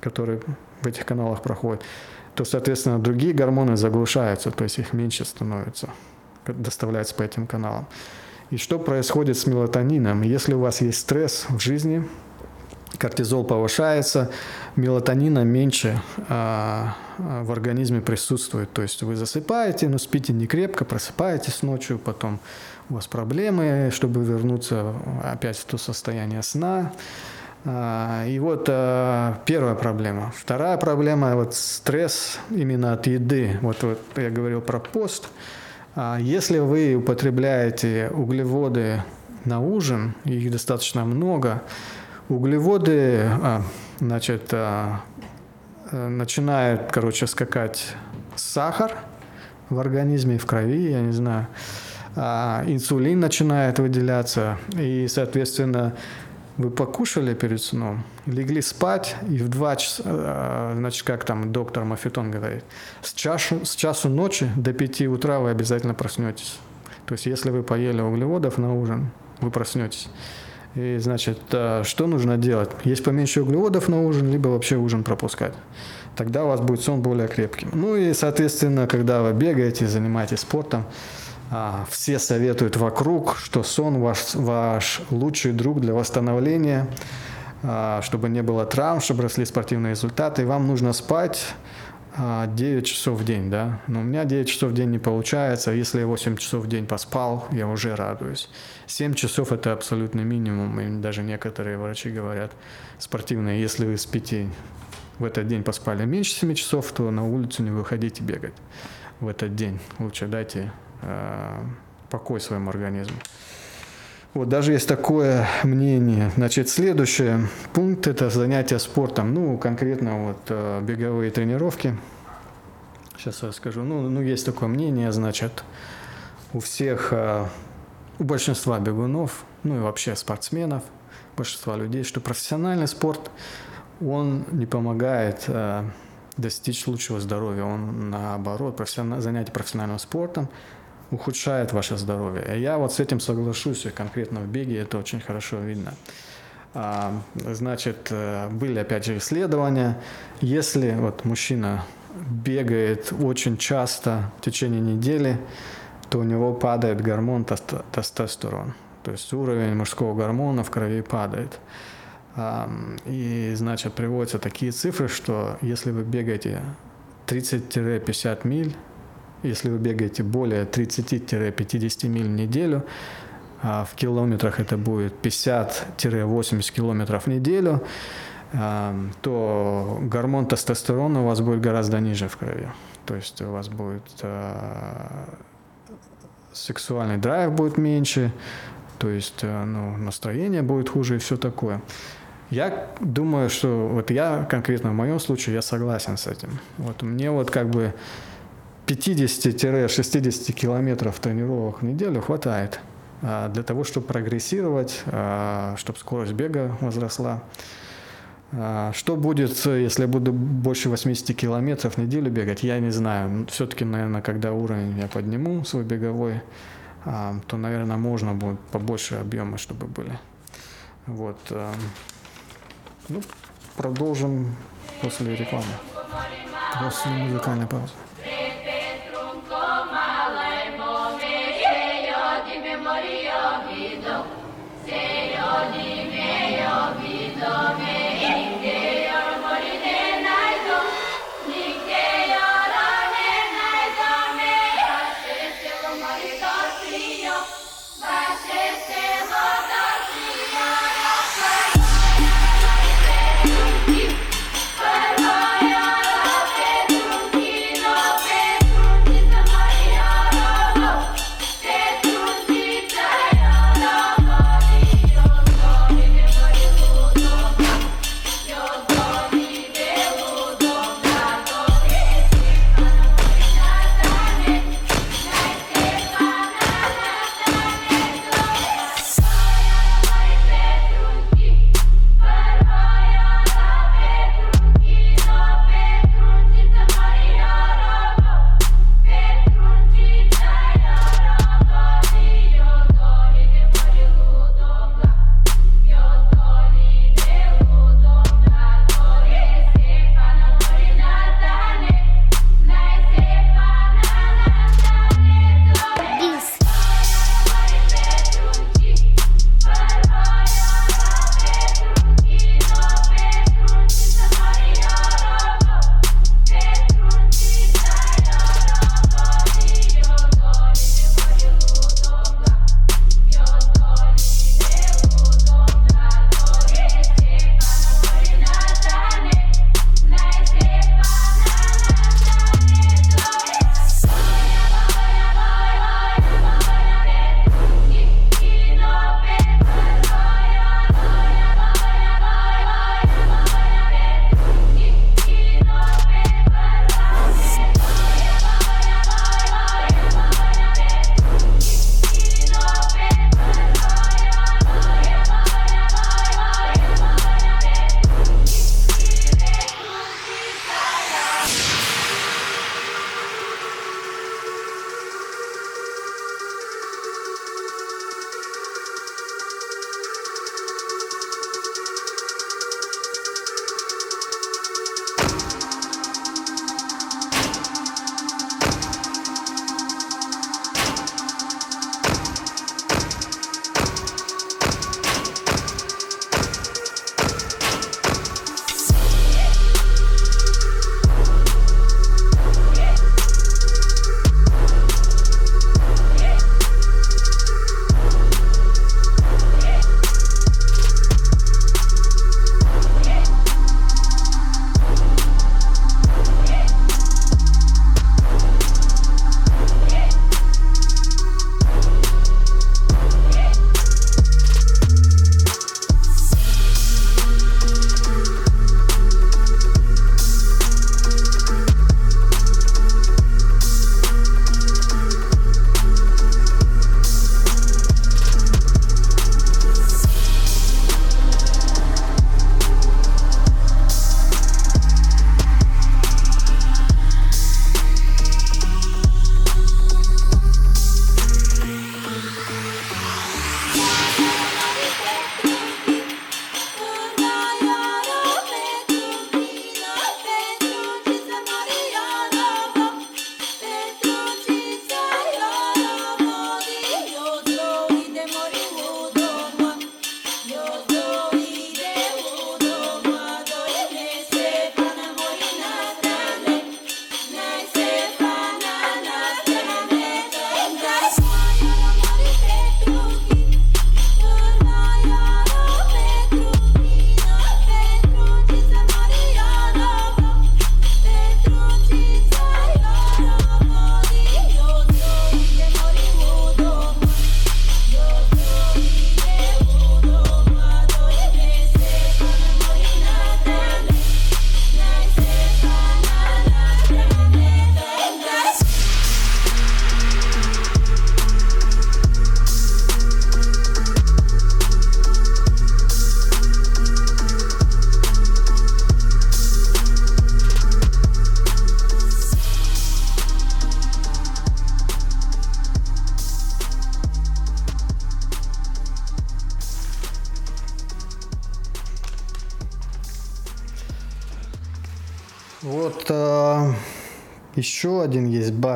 который в этих каналах проходит, то, соответственно, другие гормоны заглушаются, то есть их меньше становится, доставляется по этим каналам. И что происходит с мелатонином? Если у вас есть стресс в жизни, кортизол повышается, мелатонина меньше а, в организме присутствует. То есть вы засыпаете, но спите не крепко, просыпаетесь ночью, потом у вас проблемы, чтобы вернуться опять в то состояние сна. А, и вот а, первая проблема. Вторая проблема – вот стресс именно от еды. Вот, вот я говорил про пост. А, если вы употребляете углеводы на ужин, их достаточно много, углеводы, значит, начинает, короче, скакать сахар в организме, в крови, я не знаю, инсулин начинает выделяться, и, соответственно, вы покушали перед сном, легли спать, и в 2 часа, э, значит, как там доктор Мафетон говорит, с часу, с часу ночи до 5 утра вы обязательно проснетесь. То есть, если вы поели углеводов на ужин, вы проснетесь. И, значит, э, что нужно делать? Есть поменьше углеводов на ужин, либо вообще ужин пропускать. Тогда у вас будет сон более крепким. Ну и, соответственно, когда вы бегаете, занимаетесь спортом, а, все советуют вокруг, что сон ваш, ваш лучший друг для восстановления, а, чтобы не было травм, чтобы росли спортивные результаты. И вам нужно спать 9 а, часов в день, да. Но у меня 9 часов в день не получается. Если я 8 часов в день поспал, я уже радуюсь. 7 часов это абсолютный минимум. И даже некоторые врачи говорят спортивные, если вы спите в этот день поспали меньше 7 часов, то на улицу не выходите бегать в этот день. Лучше дайте Э, покой своему организму. Вот даже есть такое мнение. Значит, следующий пункт – это занятие спортом. Ну, конкретно вот э, беговые тренировки. Сейчас я скажу. Ну, ну, есть такое мнение, значит, у всех, э, у большинства бегунов, ну и вообще спортсменов, большинства людей, что профессиональный спорт, он не помогает достичь лучшего здоровья. Он, наоборот, профессиональ... занятие профессиональным спортом – ухудшает ваше здоровье. Я вот с этим соглашусь, и конкретно в беге это очень хорошо видно. А, значит, э, были опять же исследования, если вот мужчина бегает очень часто в течение недели, то у него падает гормон тестостерон. То есть уровень мужского гормона в крови падает. И, значит, приводятся такие цифры, что если вы бегаете 30-50 миль если вы бегаете более 30-50 миль в неделю, а в километрах это будет 50-80 километров в неделю, а, то гормон тестостерона у вас будет гораздо ниже в крови. То есть у вас будет а, сексуальный драйв будет меньше, то есть ну, настроение будет хуже и все такое. Я думаю, что вот я конкретно в моем случае я согласен с этим. Вот мне вот как бы 50-60 километров тренировок в неделю хватает а, для того, чтобы прогрессировать, а, чтобы скорость бега возросла. А, что будет, если я буду больше 80 километров в неделю бегать, я не знаю. Все-таки, наверное, когда уровень я подниму свой беговой, то, наверное, можно будет побольше объемы, чтобы были. Вот. Ну, продолжим после рекламы. После музыкальной паузы.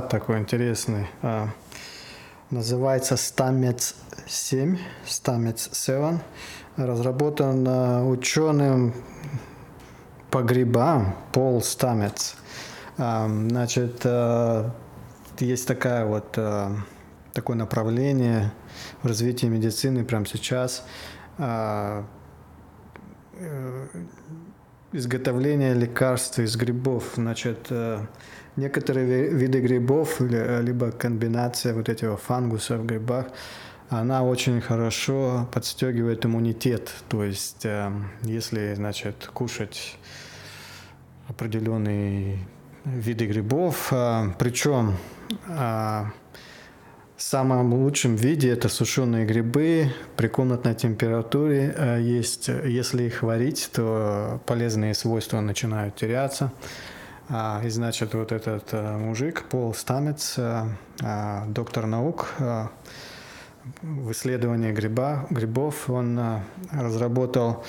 Такой интересный. А, называется Стамец 7, Стамец 7. Разработан а, ученым по грибам Пол Стамец. А, значит, а, есть такая вот а, такое направление в развитии медицины прямо сейчас. А, э, изготовление лекарств из грибов. Значит, э, некоторые виды грибов, либо комбинация вот этого фангуса в грибах, она очень хорошо подстегивает иммунитет. То есть, э, если, значит, кушать определенные виды грибов, э, причем в самом лучшем виде это сушеные грибы при комнатной температуре. Э, есть, если их варить, то полезные свойства начинают теряться. А, и значит, вот этот э, мужик, Пол Стамец, э, доктор наук, в исследовании гриба, грибов. Он разработал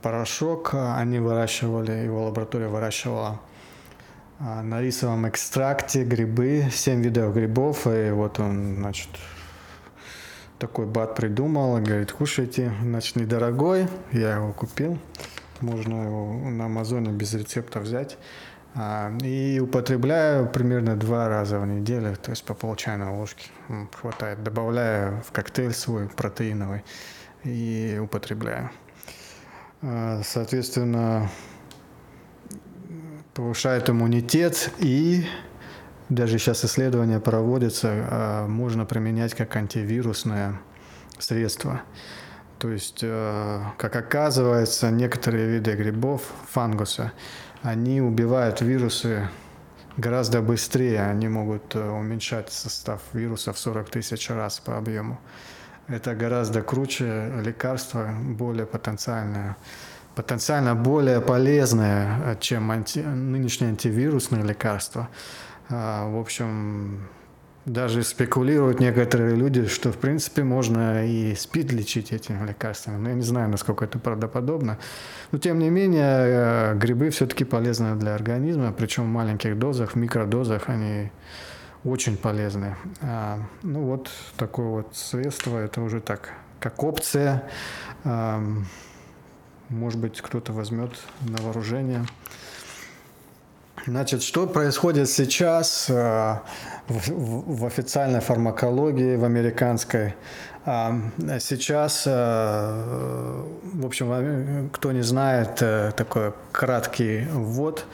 порошок. Они выращивали, его лаборатория выращивала а, на рисовом экстракте грибы, 7 видов грибов, и вот он, значит, такой бат придумал, говорит, кушайте, значит, недорогой, я его купил, можно его на Амазоне без рецепта взять, а, и употребляю примерно два раза в неделю, то есть по пол чайной ложки хватает, добавляю в коктейль свой протеиновый и употребляю. А, соответственно, повышает иммунитет и даже сейчас исследования проводятся, а, можно применять как антивирусное средство. То есть, как оказывается, некоторые виды грибов, фангуса, они убивают вирусы гораздо быстрее. Они могут э, уменьшать состав вируса в 40 тысяч раз по объему. Это гораздо круче лекарство, более потенциальное потенциально более полезное, э, чем анти, нынешние антивирусные лекарства. В общем, даже спекулируют некоторые люди, что в принципе можно и СПИД лечить этими лекарствами. Но я не знаю, насколько это правдоподобно. Но тем не менее, э, грибы все-таки полезны для организма, причем в маленьких дозах, в микродозах они очень полезны. А, ну вот такое вот средство, это уже так, как опция. Может быть, кто-то возьмет на вооружение. Значит, что происходит сейчас в, официальной фармакологии, в американской? Э, сейчас, э, в общем, кто не знает, э, такой краткий ввод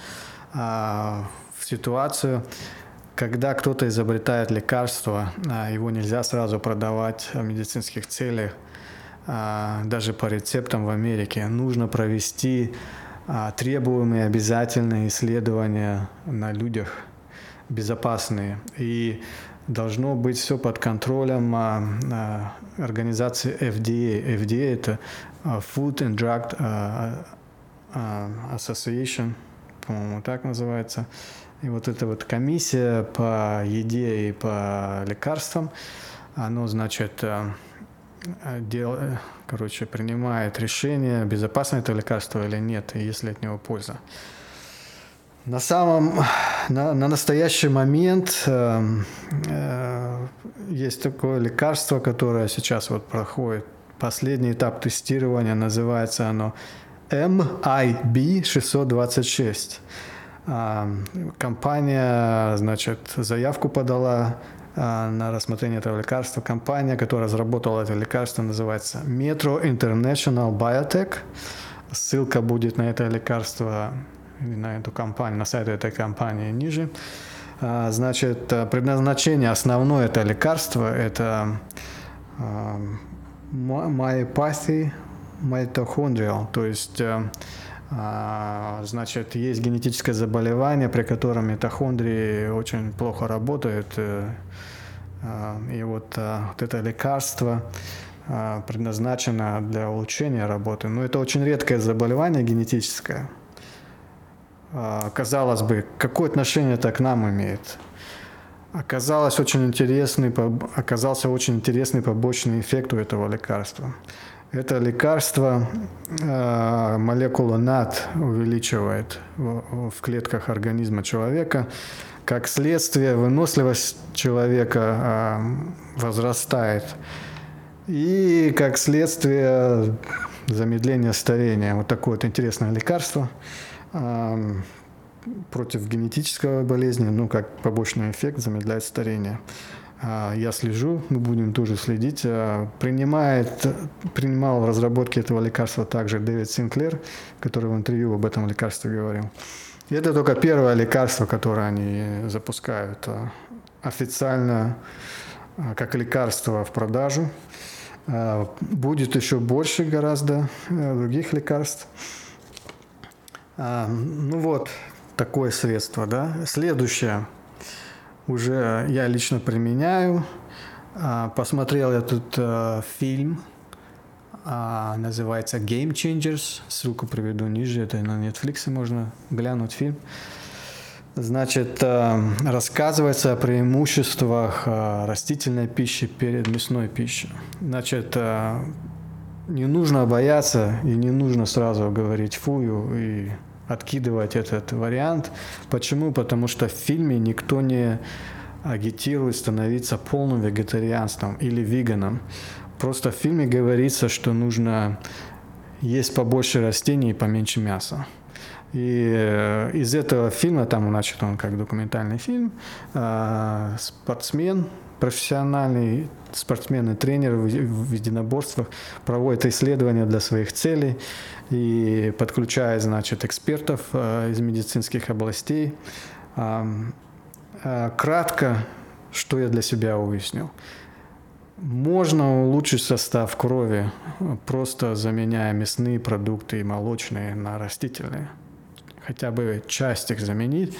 э, в ситуацию. Когда кто-то изобретает лекарство, э, его нельзя сразу продавать в медицинских целях а, даже по рецептам в Америке, нужно провести а, требуемые обязательные исследования на людях, безопасные. И должно быть все под контролем а, организации FDA. FDA это Food and Drug Association, по-моему, так называется. И вот эта вот комиссия по еде и по лекарствам, оно, значит, дел, короче, принимает решение, безопасно это лекарство или нет, и есть ли от него польза. На самом, на, на настоящий момент э, э, есть такое лекарство, которое сейчас вот проходит последний этап тестирования, называется оно MIB 626. Э, компания, значит, заявку подала а, на рассмотрение этого лекарства. Компания, которая разработала это лекарство, называется Metro International Biotech. Ссылка будет на это лекарство, на эту компанию, на сайт этой компании ниже. А, значит, предназначение основное это лекарство, это myopathy mitochondrial, то есть Значит, есть генетическое заболевание, при котором митохондрии очень плохо работают. Э, и вот, вот это лекарство предназначено для улучшения работы. Но это очень редкое заболевание генетическое. Казалось бы, какое отношение это к нам имеет? Оказалось очень интересный, оказался очень интересный побочный эффект у этого лекарства. Это лекарство э, молекулу НАД увеличивает в, в клетках организма человека. Как следствие, выносливость человека э, возрастает. И как следствие замедление старения. Вот такое вот интересное лекарство против генетического болезни, ну, как побочный эффект замедляет старение. А, я слежу, мы будем тоже следить. А, принимает, принимал в разработке этого лекарства также Дэвид Синклер, который в интервью об этом лекарстве говорил. И это только первое лекарство, которое они запускают а, официально как лекарство в продажу. Будет еще больше гораздо э, других лекарств. Ну вот, такое средство, да. Следующее – уже я лично применяю. А, посмотрел я тут э, фильм, а, называется Game Changers. Ссылку приведу ниже, это на Netflix можно глянуть фильм. Значит, э, рассказывается о преимуществах э, растительной пищи перед мясной пищей. Значит, не нужно бояться и не нужно сразу говорить фую и откидывать этот вариант. Почему? Потому что в фильме никто не агитирует становиться полным вегетарианством или веганом. Просто в фильме говорится, что нужно есть побольше растений и поменьше мяса. И э, из этого фильма, там, значит, он как документальный фильм, э, спортсмен, профессиональный спортсмен и тренер в единоборствах проводит исследования для своих целей и подключает, значит, экспертов э, из медицинских областей. Кратко, что я для себя уяснил. Можно улучшить состав крови, просто заменяя мясные продукты и молочные на растительные хотя бы часть их заменить.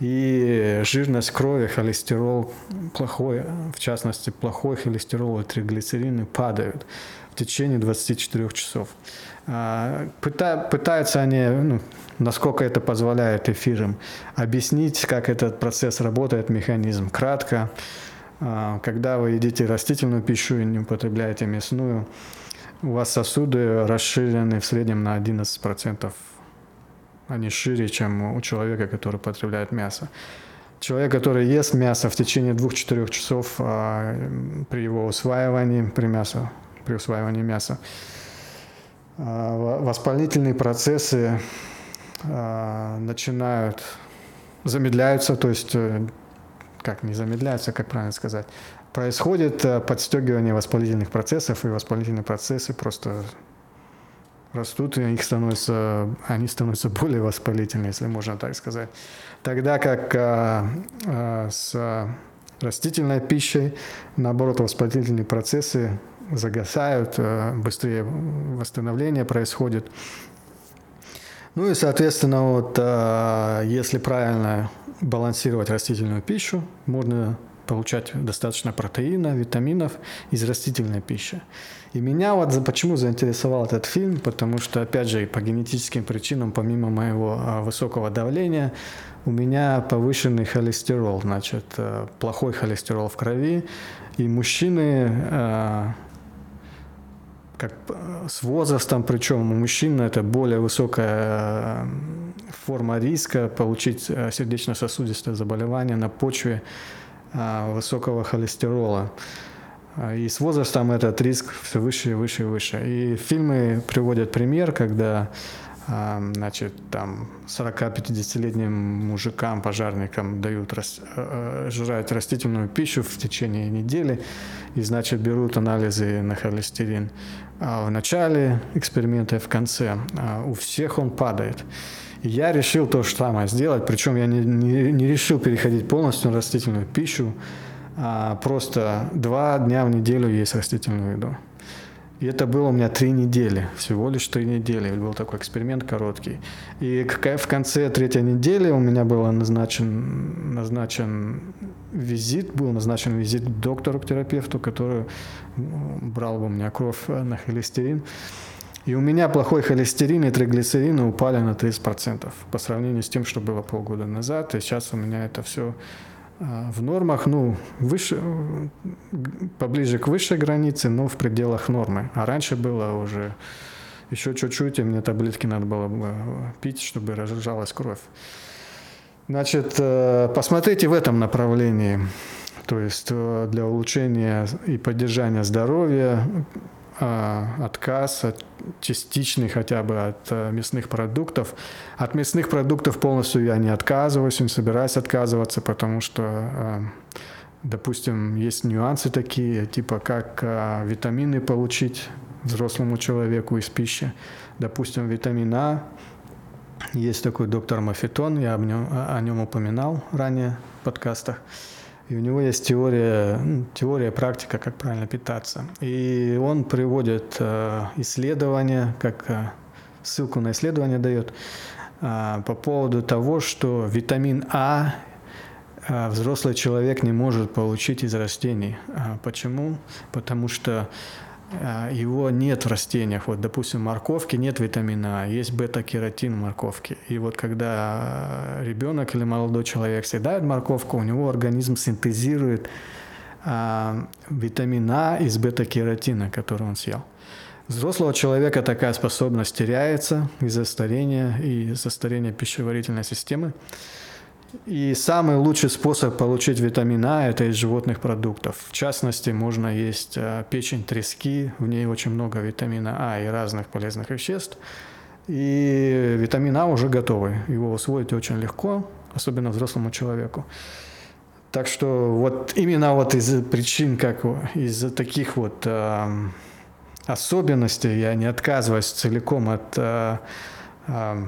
И жирность крови, холестерол плохой, в частности плохой холестерол и триглицерины падают в течение 24 часов. А, пытаются они, ну, насколько это позволяет эфирам, объяснить, как этот процесс работает, механизм. Кратко, а, когда вы едите растительную пищу и не употребляете мясную, у вас сосуды расширены в среднем на 11% они шире, чем у человека, который потребляет мясо. Человек, который ест мясо в течение двух-четырех часов а, при его усваивании, при, мясо, при усваивании мяса, а, воспалительные процессы а, начинают замедляются, то есть э, как не замедляются, как правильно сказать, происходит э, подстегивание воспалительных процессов, и воспалительные процессы просто растут, и их становится, они становятся более воспалительны, если можно так сказать. Тогда как а, а, с растительной пищей, наоборот, воспалительные процессы загасают, а, быстрее восстановление происходит. Ну и, соответственно, вот, а, если правильно балансировать растительную пищу, можно получать достаточно протеина, витаминов из растительной пищи. И меня вот почему заинтересовал этот фильм, потому что, опять же, по генетическим причинам, помимо моего а, высокого давления, у меня повышенный холестерол, значит, э, плохой холестерол в крови, и мужчины э, как с возрастом, причем у мужчин это более высокая э, форма риска получить сердечно-сосудистое заболевание на почве высокого холестерола. А, и с возрастом этот риск все выше и выше и выше. И фильмы приводят пример, когда а, значит, там 40-50-летним мужикам, пожарникам дают рас, жрать растительную пищу в течение недели и, значит, берут анализы на холестерин. А в начале эксперимента и в конце у всех он падает я решил то же самое сделать, причем я не, не, не решил переходить полностью на растительную пищу, а просто два дня в неделю есть растительную еду. И это было у меня три недели, всего лишь три недели. Был такой эксперимент короткий. И в конце третьей недели у меня был назначен, назначен визит, был назначен визит к доктору, к терапевту, который брал бы у меня кровь на холестерин. И у меня плохой холестерин и триглицерины упали на 30% по сравнению с тем, что было полгода назад. И сейчас у меня это все в нормах, ну, выше, поближе к высшей границе, но в пределах нормы. А раньше было уже еще чуть-чуть, и мне таблетки надо было пить, чтобы разжалась кровь. Значит, э, посмотрите в этом направлении. То есть э, для улучшения и поддержания здоровья отказ от частичный хотя бы от э, мясных продуктов. От мясных продуктов полностью я не отказываюсь, не собираюсь отказываться, потому что, допустим, есть нюансы такие, типа как витамины получить взрослому человеку из пищи. Допустим, витамин А есть такой доктор Мафетон, я об нем, о нем упоминал ранее в подкастах. И у него есть теория, теория, практика, как правильно питаться. И он приводит э, исследования, как э, ссылку на исследование дает, э, по поводу того, что витамин А взрослый человек не может получить из растений. А почему? Потому что его нет в растениях. Вот, допустим, морковки нет витамина А, есть бета-кератин в морковке. И вот когда ребенок или молодой человек съедает морковку, у него организм синтезирует а, витамин А из бета-кератина, который он съел. Взрослого человека такая способность теряется из-за старения и из-за старения пищеварительной системы. И самый лучший способ получить витамин А – это из животных продуктов. В частности, можно есть э, печень трески, в ней очень много витамина А и разных полезных веществ. И витамин А уже готовый, его усвоить очень легко, особенно взрослому человеку. Так что вот именно вот из причин, как из таких вот э, особенностей я не отказываюсь целиком от э, э,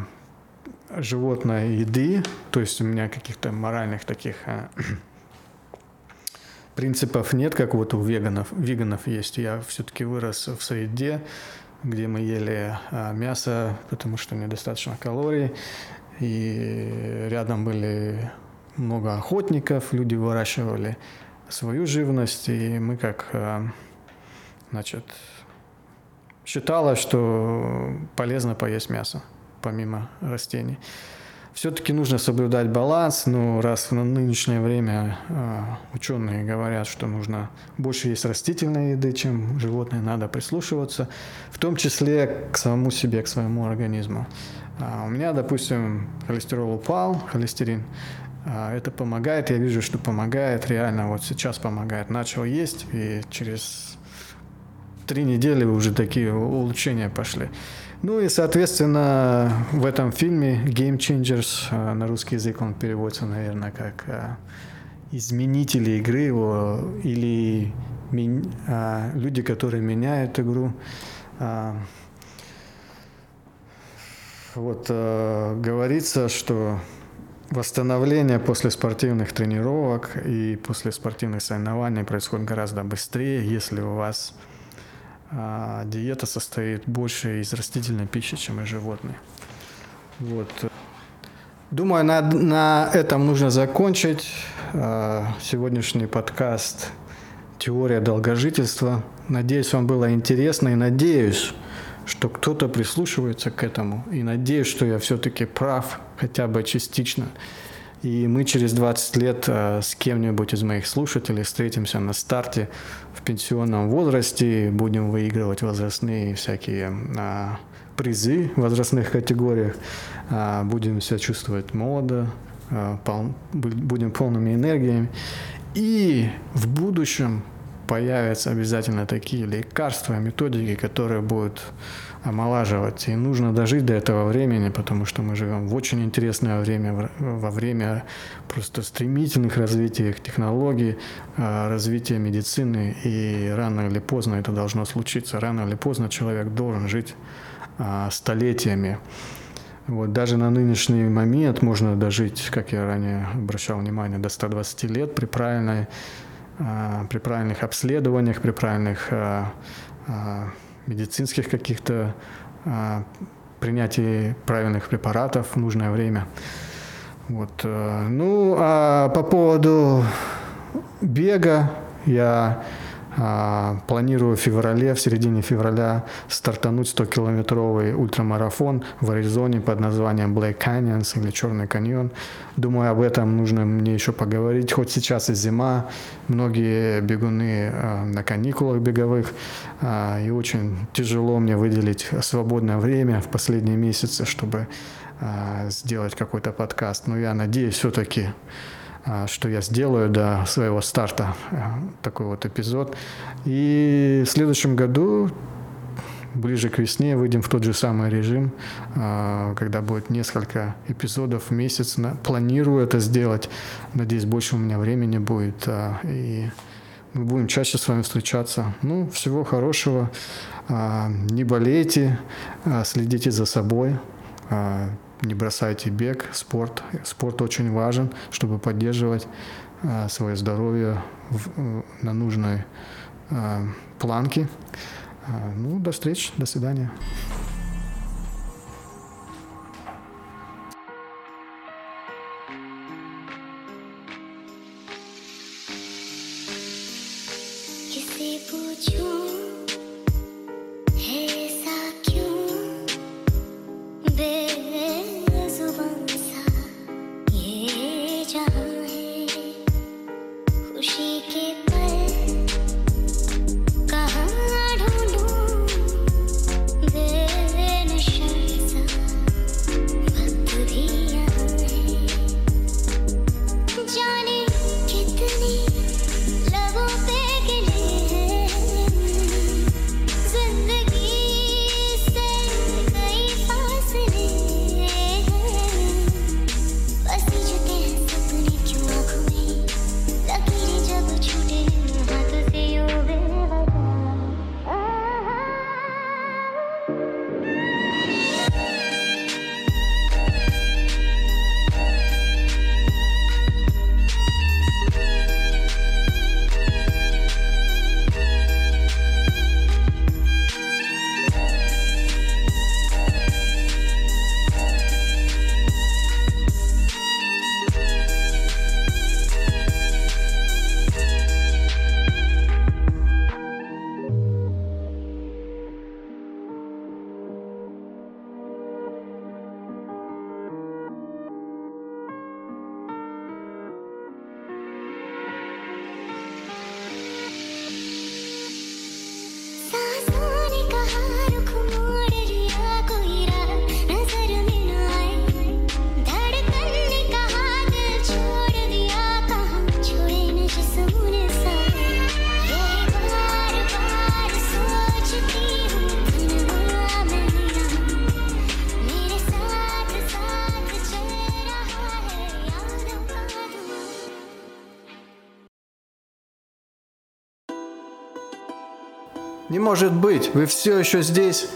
животной еды, то есть у меня каких-то моральных таких а, принципов нет, как вот у веганов. Веганов есть. Я все-таки вырос в среде, где мы ели а, мясо, потому что недостаточно калорий, и рядом были много охотников, люди выращивали свою живность, и мы как, а, значит, считалось, что полезно поесть мясо помимо растений. Все-таки нужно соблюдать баланс, но раз в нынешнее время э, ученые говорят, что нужно больше есть растительной еды, чем животные, надо прислушиваться, в том числе к самому себе, к своему организму. А у меня, допустим, холестерол упал, холестерин, а это помогает, я вижу, что помогает, реально вот сейчас помогает. Начал есть, и через три недели уже такие улучшения пошли. Ну и, соответственно, в этом фильме Game Changers, э, на русский язык он переводится, наверное, как э, изменители игры его или э, люди, которые меняют игру. Вот говорится, что восстановление после спортивных тренировок и после спортивных соревнований происходит гораздо быстрее, если у вас а диета состоит больше из растительной пищи, чем из животной. Вот. Думаю, на, на этом нужно закончить э, сегодняшний подкаст «Теория долгожительства». Надеюсь, вам было интересно и надеюсь, что кто-то прислушивается к этому. И надеюсь, что я все-таки прав хотя бы частично. И мы через 20 лет э, с кем-нибудь из моих слушателей встретимся на старте в пенсионном возрасте, будем выигрывать возрастные всякие а, призы в возрастных категориях, а, будем себя чувствовать молодо, будем полными энергиями. И в будущем появятся обязательно такие лекарства, методики, которые будут омолаживать. И нужно дожить до этого времени, потому что мы живем в очень интересное время, во время просто стремительных развитий технологий, а, развития медицины, и рано или поздно это должно случиться. Рано или поздно человек должен жить а, столетиями. Вот даже на нынешний момент можно дожить, как я ранее обращал внимание, до 120 лет при правильной а, при правильных обследованиях, при правильных медицинских каких-то а, принятии правильных препаратов в нужное время. Вот. Э, ну, а по поводу бега я планирую в феврале, в середине февраля стартануть 100-километровый ультрамарафон в Аризоне под названием Black Canyons или Черный каньон. Думаю, об этом нужно мне еще поговорить. Хоть сейчас и зима, многие бегуны а, на каникулах беговых, а, и очень тяжело мне выделить свободное время в последние месяцы, чтобы сделать какой-то подкаст. Но я надеюсь все-таки а, что я сделаю до своего старта э, такой вот эпизод. И в следующем году ближе к весне выйдем в тот же самый режим, а, когда будет несколько эпизодов в месяц. Планирую это сделать. Надеюсь, больше у меня времени будет. А, и мы будем чаще с вами встречаться. Ну, всего хорошего. Не болейте, следите за собой не бросайте бег, спорт. Спорт очень важен, чтобы поддерживать э, свое здоровье в, э, на нужной э, планке. Э, ну, до встречи, до свидания. Может быть, вы все еще здесь?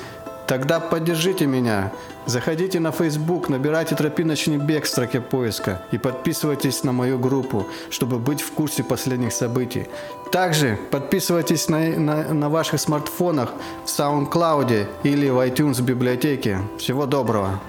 Тогда поддержите меня. Заходите на Facebook, набирайте «Тропиночный бег» в строке поиска и подписывайтесь на мою группу, чтобы быть в курсе последних событий. Также подписывайтесь на, на, на ваших смартфонах в SoundCloud или в iTunes библиотеке. Всего доброго!